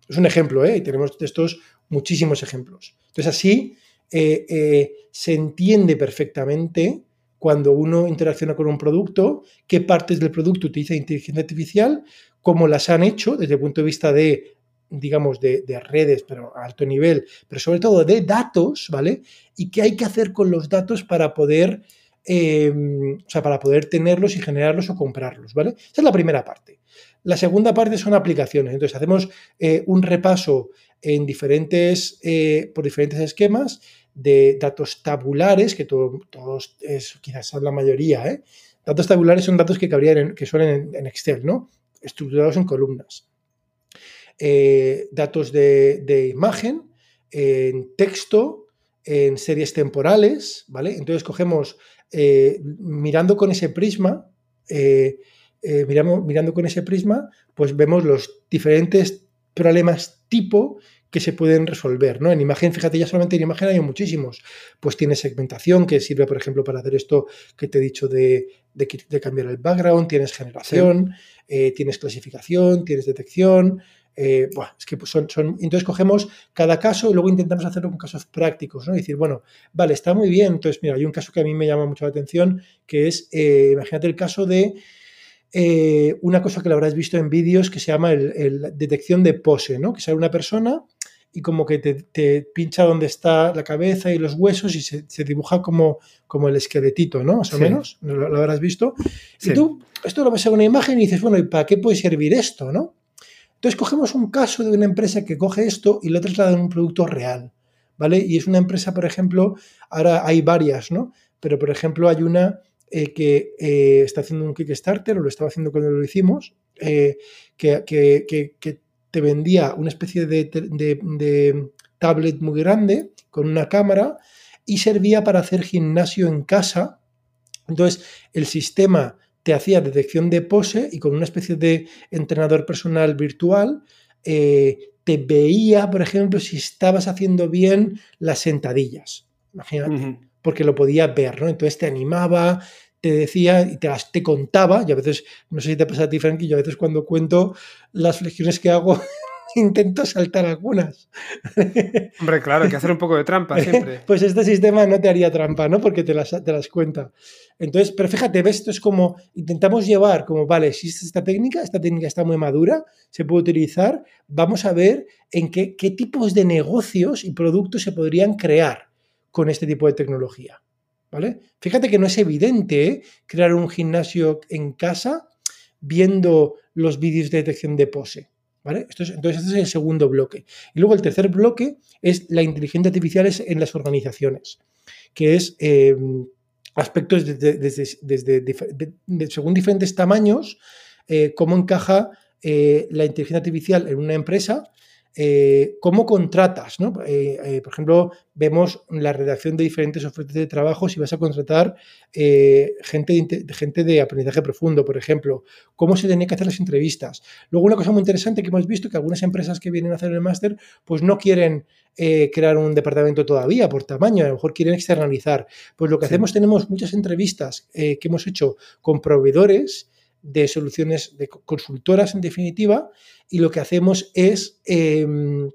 Es un ejemplo, ¿eh? y tenemos de estos muchísimos ejemplos. Entonces, así eh, eh, se entiende perfectamente cuando uno interacciona con un producto, qué partes del producto utiliza inteligencia artificial, cómo las han hecho desde el punto de vista de, digamos, de, de, redes, pero a alto nivel, pero sobre todo de datos, ¿vale? Y qué hay que hacer con los datos para poder Em, o sea, para poder tenerlos y generarlos o comprarlos, ¿vale? Esa es la primera parte. La segunda parte son aplicaciones. Entonces, hacemos eh, un repaso en diferentes, eh, por diferentes esquemas de datos tabulares, que todos, es, quizás la mayoría, ¿eh? Datos tabulares son datos que, cabrían que suelen en, Excel, ¿no? Estructurados en columnas. Eh, datos de, imagen, en texto, en series temporales, ¿vale? Entonces cogemos, eh, mirando con ese prisma, miramos, mirando con ese prisma, pues vemos los diferentes problemas tipo que se pueden resolver, ¿no? En imagen, fíjate, ya solamente en imagen hay muchísimos. Pues tienes segmentación que sirve, por ejemplo, para hacer esto que te he dicho de, cambiar el background, tienes generación, eh, tienes clasificación, tienes detección. Eh, es que son, son, entonces cogemos cada caso y luego intentamos hacerlo con casos prácticos, ¿no? Y decir, bueno, vale, está muy bien. Entonces, mira, hay un caso que a mí me llama mucho la atención, que es, eh, imagínate el caso de una cosa que lo habrás visto en vídeos que se llama el, detección de pose, ¿no? Que sale una persona y como que te, pincha donde está la cabeza y los huesos y se, dibuja como, como el esqueletito, ¿no? Más o menos, lo, habrás visto. Y tú, esto lo ves en una imagen y dices, bueno, ¿y para qué puede servir esto, no? Entonces cogemos un caso de una empresa que coge esto y lo traslada en un producto real, ¿vale? Y es una empresa, por ejemplo, ahora hay varias, ¿no? Pero, por ejemplo, hay una eh, que eh, está haciendo un Kickstarter, o lo estaba haciendo cuando lo hicimos, eh, que, que, que te vendía una especie de, tablet muy grande con una cámara y servía para hacer gimnasio en casa. Entonces, el sistema te hacía detección de pose y con una especie de entrenador personal virtual eh, te veía, por ejemplo, si estabas haciendo bien las sentadillas. Imagínate, porque lo podía ver, ¿no? Entonces te animaba, te decía y te, las, te contaba, y a veces, no sé si te pasa a ti, Frankie, yo a veces cuando cuento las flexiones que hago, intento saltar algunas. Hombre, claro, hay que hacer un poco de trampa siempre. pues este sistema no te haría trampa, ¿no? Porque te las, te las cuenta. Entonces, pero fíjate, ves, esto es como, intentamos llevar, como, vale, existe esta técnica, esta técnica está muy madura, se puede utilizar, vamos a ver en qué, qué tipos de negocios y productos se podrían crear con este tipo de tecnología. ¿vale? Fíjate que no es evidente ¿eh? crear un gimnasio en casa viendo los vídeos de detección de pose. ¿Vale? entonces, este es el segundo bloque. Y luego el tercer bloque es la inteligencia artificial en las organizaciones, que es em, aspectos desde, según diferentes tamaños, eh, cómo encaja eh, la inteligencia artificial en una empresa eh, cómo contratas, ¿no? Eh, eh, por ejemplo, vemos la redacción de diferentes ofertas de trabajo si vas a contratar gente, de, gente de aprendizaje profundo, por ejemplo, cómo se tienen que hacer las entrevistas. Luego, una cosa muy interesante que hemos visto que algunas empresas que vienen a hacer el máster, pues no quieren crear un departamento todavía por tamaño, a lo mejor quieren externalizar. Pues lo que hacemos, tenemos muchas entrevistas que hemos hecho con proveedores de soluciones de consultoras en definitiva y lo que hacemos es em,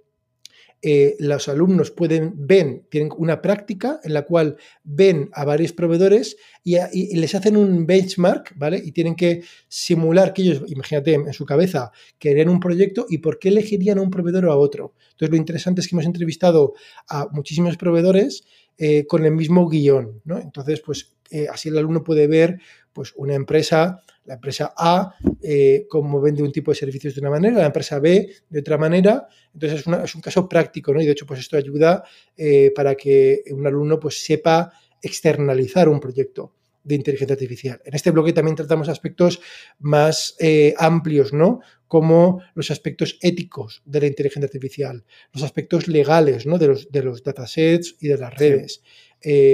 eh, los alumnos pueden ven tienen una práctica en la cual ven a varios proveedores y, les hacen un benchmark vale y tienen que simular que ellos imagínate en su cabeza querían un proyecto y por qué elegirían a un proveedor o a otro entonces lo interesante es que hemos entrevistado a muchísimos proveedores eh, con el mismo guion ¿no? entonces pues eh, así el alumno puede ver pues una empresa la empresa A, eh, cómo vende un tipo de servicios de una manera, la empresa B de otra manera. Entonces es, un caso práctico, ¿no? Y de hecho, pues esto ayuda eh, para que un alumno pues, sepa externalizar un proyecto de inteligencia artificial. En este bloque también tratamos aspectos más eh, amplios, ¿no? Como los aspectos éticos de la inteligencia artificial, los aspectos legales, ¿no? De los, de los datasets y de las redes.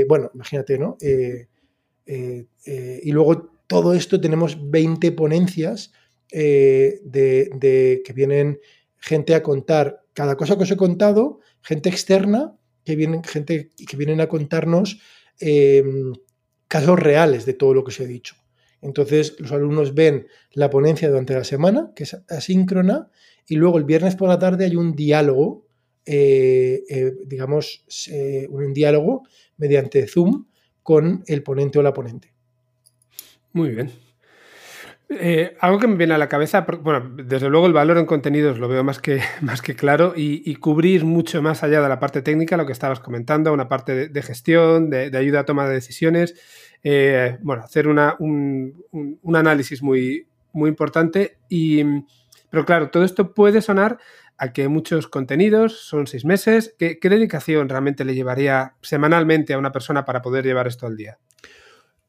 bueno, imagínate, ¿no? y luego todo esto tenemos 20 ponencias eh, de, que vienen gente a contar cada cosa que os he contado, gente externa, que vienen, gente que vienen a contarnos em, casos reales de todo lo que os he dicho. Entonces, los alumnos ven la ponencia durante la semana, que es asíncrona, y luego el viernes por la tarde hay un diálogo, eh, eh, digamos, un diálogo mediante Zoom con el ponente o la ponente. Muy bien. Eh, algo que me viene a la cabeza, bueno, desde luego el valor en contenidos lo veo más que, más que claro y, cubrir mucho más allá de la parte técnica, lo que estabas comentando, una parte de, gestión, de, ayuda a toma de decisiones, eh, bueno, hacer una, un, análisis muy, muy importante y, pero claro, todo esto puede sonar al que muchos contenidos, son seis meses. ¿Qué, dedicación realmente le llevaría semanalmente a una persona para poder llevar esto al día?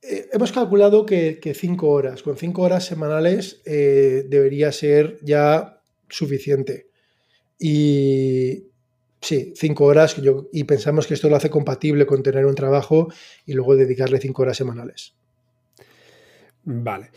Eh, hemos calculado que, cinco horas, con cinco horas semanales eh, debería ser ya suficiente. Y sí, cinco horas y pensamos que esto lo hace compatible con tener un trabajo y luego dedicarle cinco horas semanales. Vale.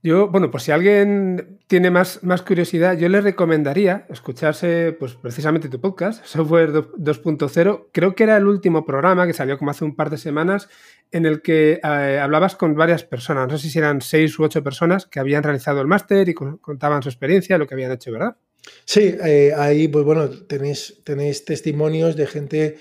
Yo, bueno, pues si alguien tiene más, más curiosidad, yo le recomendaría escucharse, pues precisamente tu podcast, Software 2.0. Creo que era el último programa que salió como hace un par de semanas, en el que eh, hablabas con varias personas. No sé si eran seis u ocho personas que habían realizado el máster y contaban su experiencia, lo que habían hecho, ¿verdad? Sí, eh, ahí, pues bueno, tenéis, tenéis testimonios de gente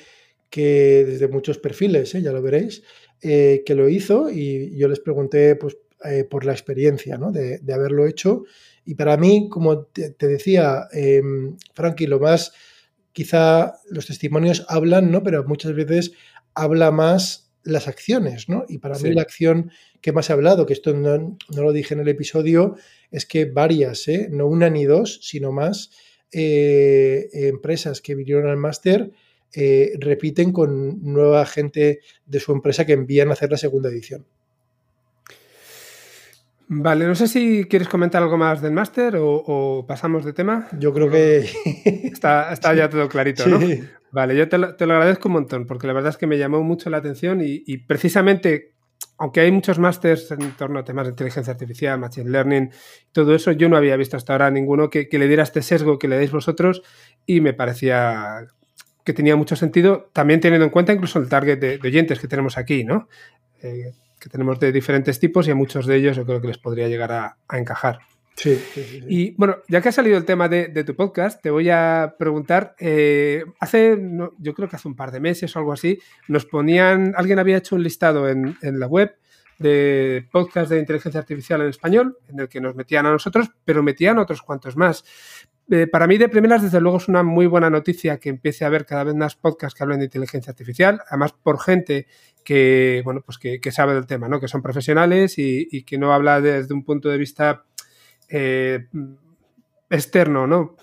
que desde muchos perfiles, ¿eh? ya lo veréis, que lo hizo y yo les pregunté, pues eh, por la experiencia ¿no? de, haberlo hecho. Y para mí, como te, decía, eh, Frankie, lo más, quizá los testimonios hablan, ¿no? pero muchas veces habla más las acciones, ¿no? Y para mí la acción que más he hablado, que esto no, lo dije en el episodio, es que varias, ¿eh? no una ni dos, sino más eh, empresas que vinieron al máster repiten con nueva gente de su empresa que envían a hacer la segunda edición. Vale, no sé si quieres comentar algo más del máster o, pasamos de tema. Yo creo que está, ya todo clarito, ¿no? Vale, yo te lo, agradezco un montón porque la verdad es que me llamó mucho la atención y, precisamente, aunque hay muchos másters en torno a temas de inteligencia artificial, machine learning, todo eso, yo no había visto hasta ahora ninguno que, le diera este sesgo que le dais vosotros y me parecía que tenía mucho sentido, también teniendo en cuenta incluso el target de, oyentes que tenemos aquí, ¿no? Eh, que tenemos de diferentes tipos y a muchos de ellos yo creo que les podría llegar a, encajar. Sí, Y bueno, ya que ha salido el tema de, tu podcast, te voy a preguntar, eh, hace, yo creo que hace un par de meses o algo así, nos ponían, alguien había hecho un listado en, la web de podcast de inteligencia artificial en español, en el que nos metían a nosotros, pero metían otros cuantos más. Eh, para mí, de primeras, desde luego, es una muy buena noticia que empiece a haber cada vez más podcasts que hablen de inteligencia artificial, además por gente que, bueno, pues que, sabe del tema, ¿no? Que son profesionales y, que no habla desde un punto de vista eh, externo, ¿no?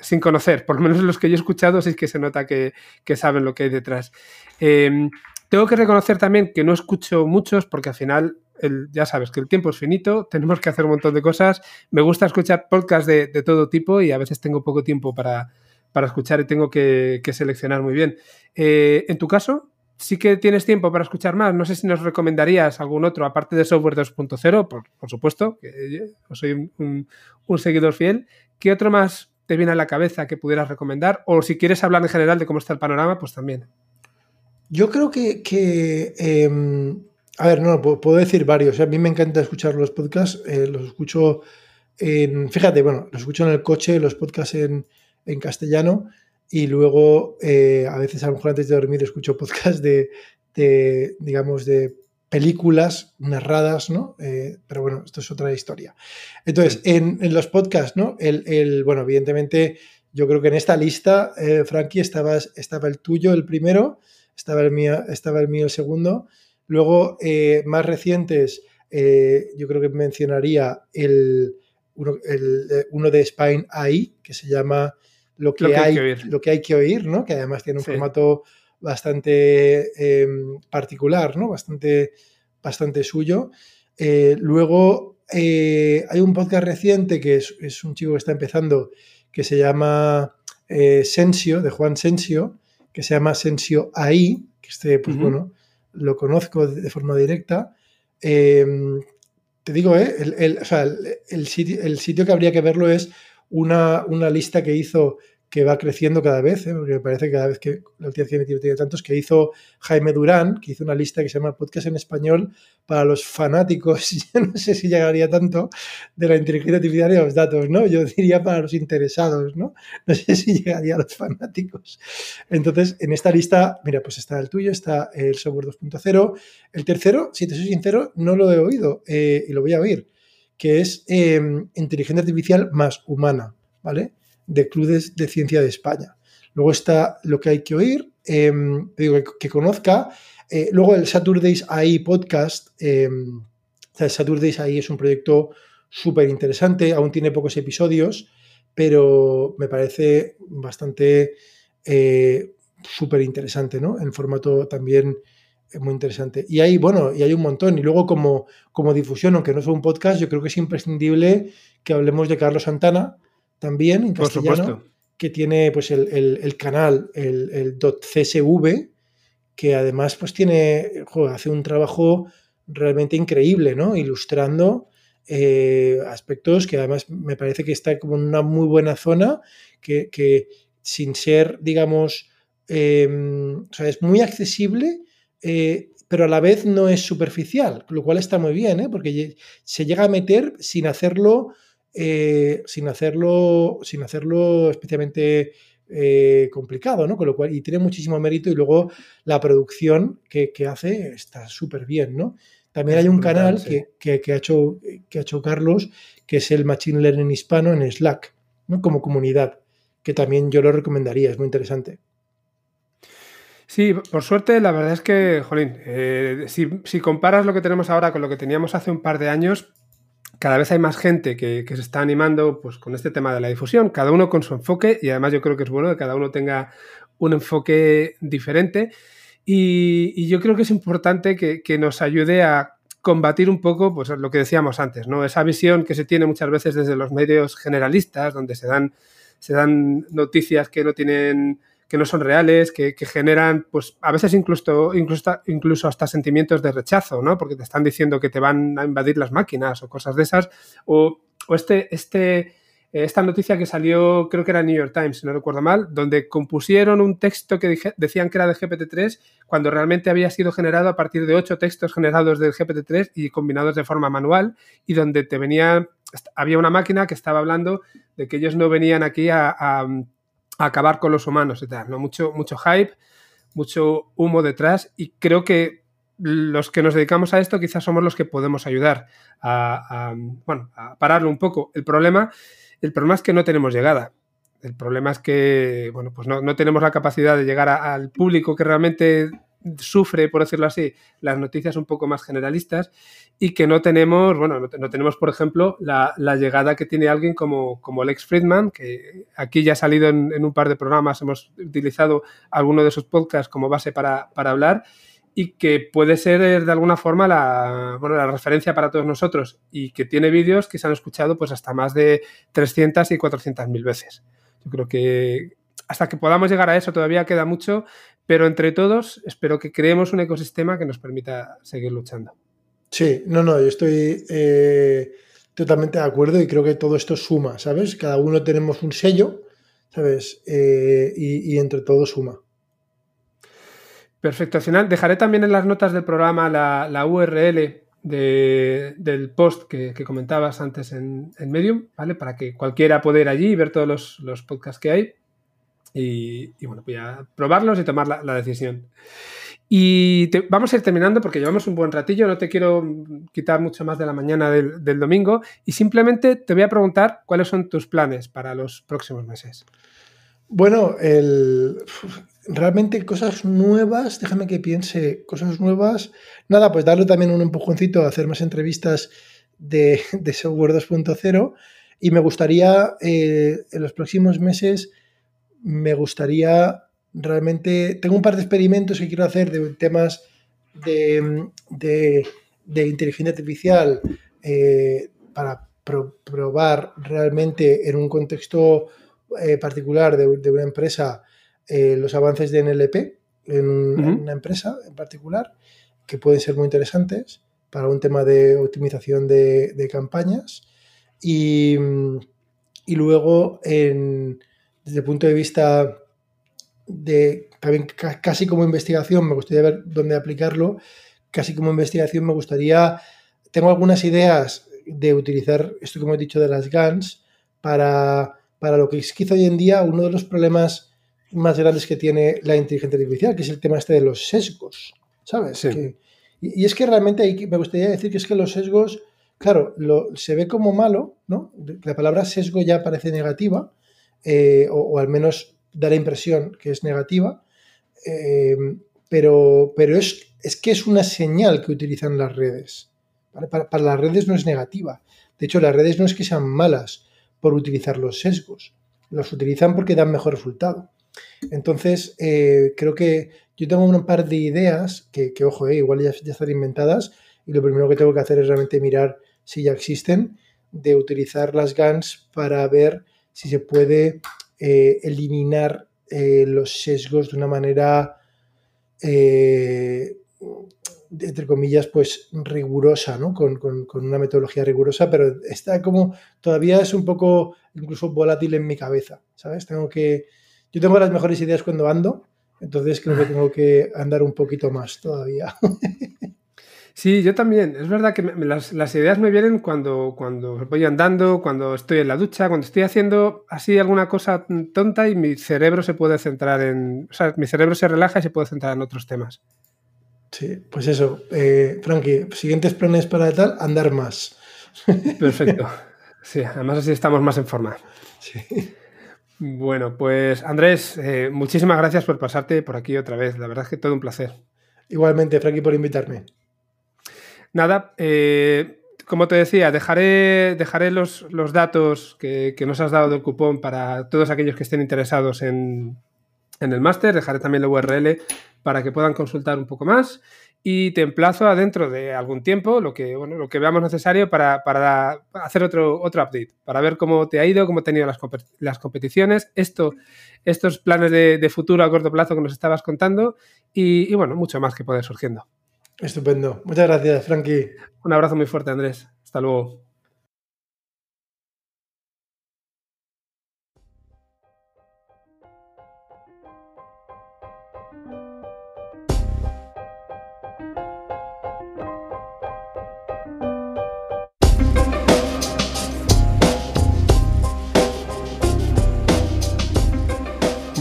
sin conocer. Por lo menos los que yo he escuchado sí que se nota que, saben lo que hay detrás. Tengo que reconocer también que no escucho muchos porque al final ya sabes que el tiempo es finito, tenemos que hacer un montón de cosas. Me gusta escuchar podcasts de, todo tipo y a veces tengo poco tiempo para, escuchar y tengo que, seleccionar muy bien. Eh, en tu caso, sí que tienes tiempo para escuchar más. No sé si nos recomendarías algún otro, aparte de Software 2.0, por, por, supuesto, que soy un, seguidor fiel. ¿Qué otro más te viene a la cabeza que pudieras recomendar? O si quieres hablar en general de cómo está el panorama, pues también. Yo creo que, em, a ver, no, puedo decir varios. A mí me encanta escuchar los podcasts, eh, los escucho en, fíjate, bueno, los escucho en el coche, los podcasts en, en castellano y luego, eh, a veces a lo mejor antes de dormir escucho podcast de, digamos, de películas narradas, ¿no? Eh, pero bueno, esto es otra historia. Entonces, en, los podcasts, ¿no? El, bueno, evidentemente, yo creo que en esta lista, eh, Frankie, estaba, estaba el tuyo el primero, estaba el mío, estaba el mío el segundo. Luego, más recientes, yo creo que mencionaría el uno, el, uno de Spine AI, que se llama lo que, hay, que oír. lo que hay que oír, ¿no? Que además tiene un formato bastante em, particular, ¿no? Bastante, bastante suyo. Eh, luego eh, hay un podcast reciente que es, un chico que está empezando que se llama eh, Sensio, de Juan Sensio, que se llama Sensio AI, que este, pues bueno, lo conozco de, forma directa. Em, te digo, el, el, sitio, el, sitio, que habría que verlo es una, una lista que hizo que va creciendo cada vez, ¿eh? porque me parece que cada vez que la última que tiene tantos, que hizo Jaime Durán, que hizo una lista que se llama Podcast en Español para los fanáticos, yo no sé si llegaría tanto, de la inteligencia artificial y los datos, ¿no? Yo diría para los interesados, ¿no? No sé si llegaría a los fanáticos. Entonces, en esta lista, mira, pues está el tuyo, está el software 2.0. El tercero, si te soy sincero, no lo he oído eh, y lo voy a oír, que es em, inteligencia artificial más humana, ¿vale? De Clubes de Ciencia de España. Luego está lo que hay que oír, em, digo, que, conozca. Eh, luego el Saturdays AI podcast. Eh, el Saturdays AI es un proyecto súper interesante, aún tiene pocos episodios, pero me parece bastante eh, súper interesante, ¿no? En formato también muy interesante. Y hay, bueno, y hay un montón. Y luego como, como difusión, aunque no es un podcast, yo creo que es imprescindible que hablemos de Carlos Santana también en castellano, que tiene pues el, canal, el, el .csv, que además pues tiene, hace un trabajo realmente increíble, ¿no? Ilustrando eh, aspectos que además me parece que está como en una muy buena zona, que, sin ser, digamos, em, o sea, es muy accesible, eh, pero a la vez no es superficial, lo cual está muy bien, ¿eh? porque se llega a meter sin hacerlo, sin hacerlo, sin hacerlo especialmente complicado, ¿no? Con lo cual, y tiene muchísimo mérito y luego la producción que, que hace está súper bien, ¿no? También hay un canal que, ha hecho, que ha hecho Carlos, que es el Machine Learning Hispano en Slack, ¿no? como comunidad, que también yo lo recomendaría, es muy interesante. Sí, por suerte, la verdad es que, jolín, eh, si, comparas lo que tenemos ahora con lo que teníamos hace un par de años, cada vez hay más gente que, se está animando pues, con este tema de la difusión, cada uno con su enfoque, y además yo creo que es bueno que cada uno tenga un enfoque diferente. Y, yo creo que es importante que, nos ayude a combatir un poco pues, lo que decíamos antes, ¿no? Esa visión que se tiene muchas veces desde los medios generalistas, donde se dan, se dan noticias que no tienen que no son reales, que, generan, pues a veces incluso, incluso, incluso hasta sentimientos de rechazo, ¿no? Porque te están diciendo que te van a invadir las máquinas o cosas de esas. O, o este, este, eh, esta noticia que salió, creo que era New York Times, si no recuerdo mal, donde compusieron un texto que decían que era de GPT-3 cuando realmente había sido generado a partir de ocho textos generados del GPT-3 y combinados de forma manual y donde te venía, había una máquina que estaba hablando de que ellos no venían aquí a, acabar con los humanos y tal, ¿no? Mucho, mucho hype, mucho humo detrás y creo que los que nos dedicamos a esto quizás somos los que podemos ayudar a, bueno, a pararlo un poco. El problema el problema es que no tenemos llegada. El problema es que, bueno, pues no, tenemos la capacidad de llegar al público que realmente sufre, por decirlo así, las noticias un poco más generalistas y que no tenemos, bueno, no, tenemos, por ejemplo, la, llegada que tiene alguien como, como Lex Friedman, que aquí ya ha salido en, un par de programas, hemos utilizado alguno de sus podcasts como base para, para hablar y que puede ser eh, de alguna forma la, bueno, la referencia para todos nosotros y que tiene vídeos que se han escuchado pues hasta más de 300 y 400 mil veces. Yo creo que hasta que podamos llegar a eso todavía queda mucho, pero entre todos espero que creemos un ecosistema que nos permita seguir luchando. Sí, no, no, yo estoy eh, totalmente de acuerdo y creo que todo esto suma, ¿sabes? Cada uno tenemos un sello, ¿sabes? Eh, y entre todos suma. Perfecto. Al final dejaré también en las notas del programa la, URL del post que, comentabas antes en, Medium, ¿vale? Para que cualquiera pueda ir allí y ver todos los, podcasts que hay. Y, bueno, voy a probarlos y tomar la, decisión. Y vamos a ir terminando porque llevamos un buen ratillo, no te quiero quitar mucho más de la mañana del, domingo y simplemente te voy a preguntar cuáles son tus planes para los próximos meses. Bueno, el, realmente cosas nuevas, déjame que piense, cosas nuevas. Nada, pues darle también un empujoncito a hacer más entrevistas de, Software 2.0 y me gustaría, eh, en los próximos meses, me gustaría realmente, tengo un par de experimentos que quiero hacer de temas de, inteligencia artificial eh, para probar realmente en un contexto eh, particular de, una empresa eh, los avances de NLP en, una empresa en particular, que pueden ser muy interesantes para un tema de optimización de, campañas. Y, luego, desde el punto de vista de también casi como investigación, me gustaría ver dónde aplicarlo. Casi como investigación me gustaría, tengo algunas ideas de utilizar esto que hemos dicho de las GANs para, para lo que es quizá hoy en día uno de los problemas más grandes que tiene la inteligencia artificial, que es el tema este de los sesgos, ¿sabes? y, es que realmente hay, me gustaría decir que es que los sesgos, claro, lo, se ve como malo, ¿no? La palabra sesgo ya parece negativa, eh, o, al menos da la impresión que es negativa, eh, pero, pero es, es, que es una señal que utilizan las redes. Para, las redes no es negativa. De hecho, las redes no es que sean malas, por utilizar los sesgos. Los utilizan porque dan mejor resultado. Entonces, eh, creo que yo tengo un par de ideas que, ojo, igual ya, ya, están inventadas y lo primero que tengo que hacer es realmente mirar si ya existen, de utilizar las GANs para ver si se puede eh, eliminar los sesgos de una manera entre comillas, pues rigurosa, ¿no? Con, una metodología rigurosa, pero está como, todavía es un poco incluso volátil en mi cabeza, ¿sabes? Tengo que, yo tengo las mejores ideas cuando ando, entonces creo que tengo que andar un poquito más todavía. Sí, yo también. Es verdad que las, ideas me vienen cuando, cuando voy andando, cuando estoy en la ducha, cuando estoy haciendo así alguna cosa tonta y mi cerebro se puede centrar en. O sea, mi cerebro se relaja y se puede centrar en otros temas. Sí, pues eso, eh, Frankie, siguientes planes para tal, andar más. Perfecto. Sí, además así estamos más en forma. Sí. Bueno, pues Andrés, eh, muchísimas gracias por pasarte por aquí otra vez. La verdad es que todo un placer. Igualmente, Frankie, por invitarme. Nada, eh, como te decía, dejaré, dejaré los, los datos que, que, nos has dado del cupón para todos aquellos que estén interesados en, en el máster. Dejaré también la URL para que puedan consultar un poco más y te emplazo a dentro de algún tiempo, lo que, bueno, lo que veamos necesario para, hacer otro, otro update, para ver cómo te ha ido, cómo han tenido las, las competiciones, esto, estos planes de, futuro a corto plazo que nos estabas contando y, y bueno, mucho más que puede surgiendo. Estupendo. Muchas gracias, Frankie. Un abrazo muy fuerte, Andrés. Hasta luego.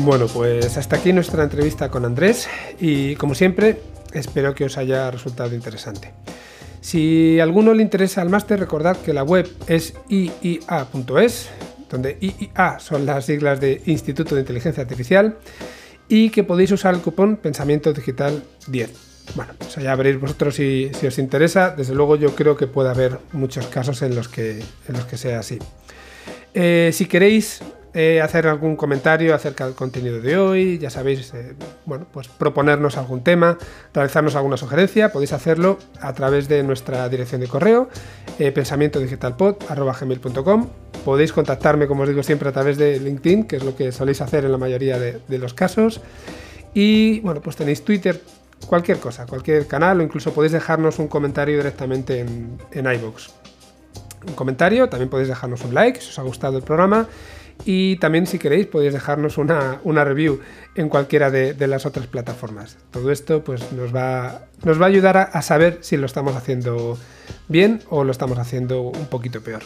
Bueno, pues hasta aquí nuestra entrevista con Andrés y como siempre espero que os haya resultado interesante. Si a alguno le interesa el máster, recordad que la web es iia.es, donde IIA son las siglas de Instituto de Inteligencia Artificial, y que podéis usar el cupón Pensamiento Digital 10. Bueno, pues allá veréis vosotros si, os interesa. Desde luego yo creo que puede haber muchos casos en los que, en los que sea así. Eh, si queréis eh, hacer algún comentario acerca del contenido de hoy, ya sabéis, eh, bueno, pues proponernos algún tema, realizarnos alguna sugerencia, podéis hacerlo a través de nuestra dirección de correo, eh, pensamientodigitalpod.com. Podéis contactarme, como os digo siempre, a través de LinkedIn, que es lo que soléis hacer en la mayoría de, los casos. Y bueno, pues tenéis Twitter, cualquier cosa, cualquier canal, o incluso podéis dejarnos un comentario directamente en, en iVoox. Un comentario, también podéis dejarnos un like si os ha gustado el programa y también si queréis podéis dejarnos una, review en cualquiera de, las otras plataformas. Todo esto pues, nos, va, nos va a ayudar a, saber si lo estamos haciendo bien o lo estamos haciendo un poquito peor.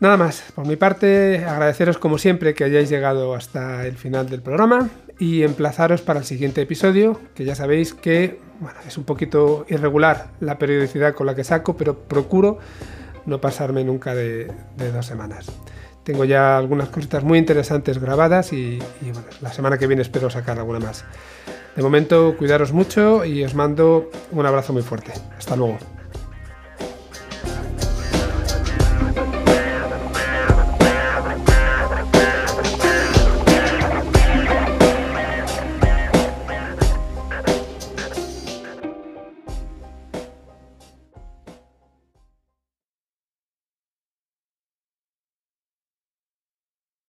Nada más, por mi parte agradeceros como siempre que hayáis llegado hasta el final del programa y emplazaros para el siguiente episodio, que ya sabéis que es un poquito irregular la periodicidad con la que saco, pero procuro no pasarme nunca de dos semanas. Tengo ya algunas cositas muy interesantes grabadas y, la semana que viene espero sacar alguna más. De momento, cuidaros mucho y os mando un abrazo muy fuerte. Hasta luego.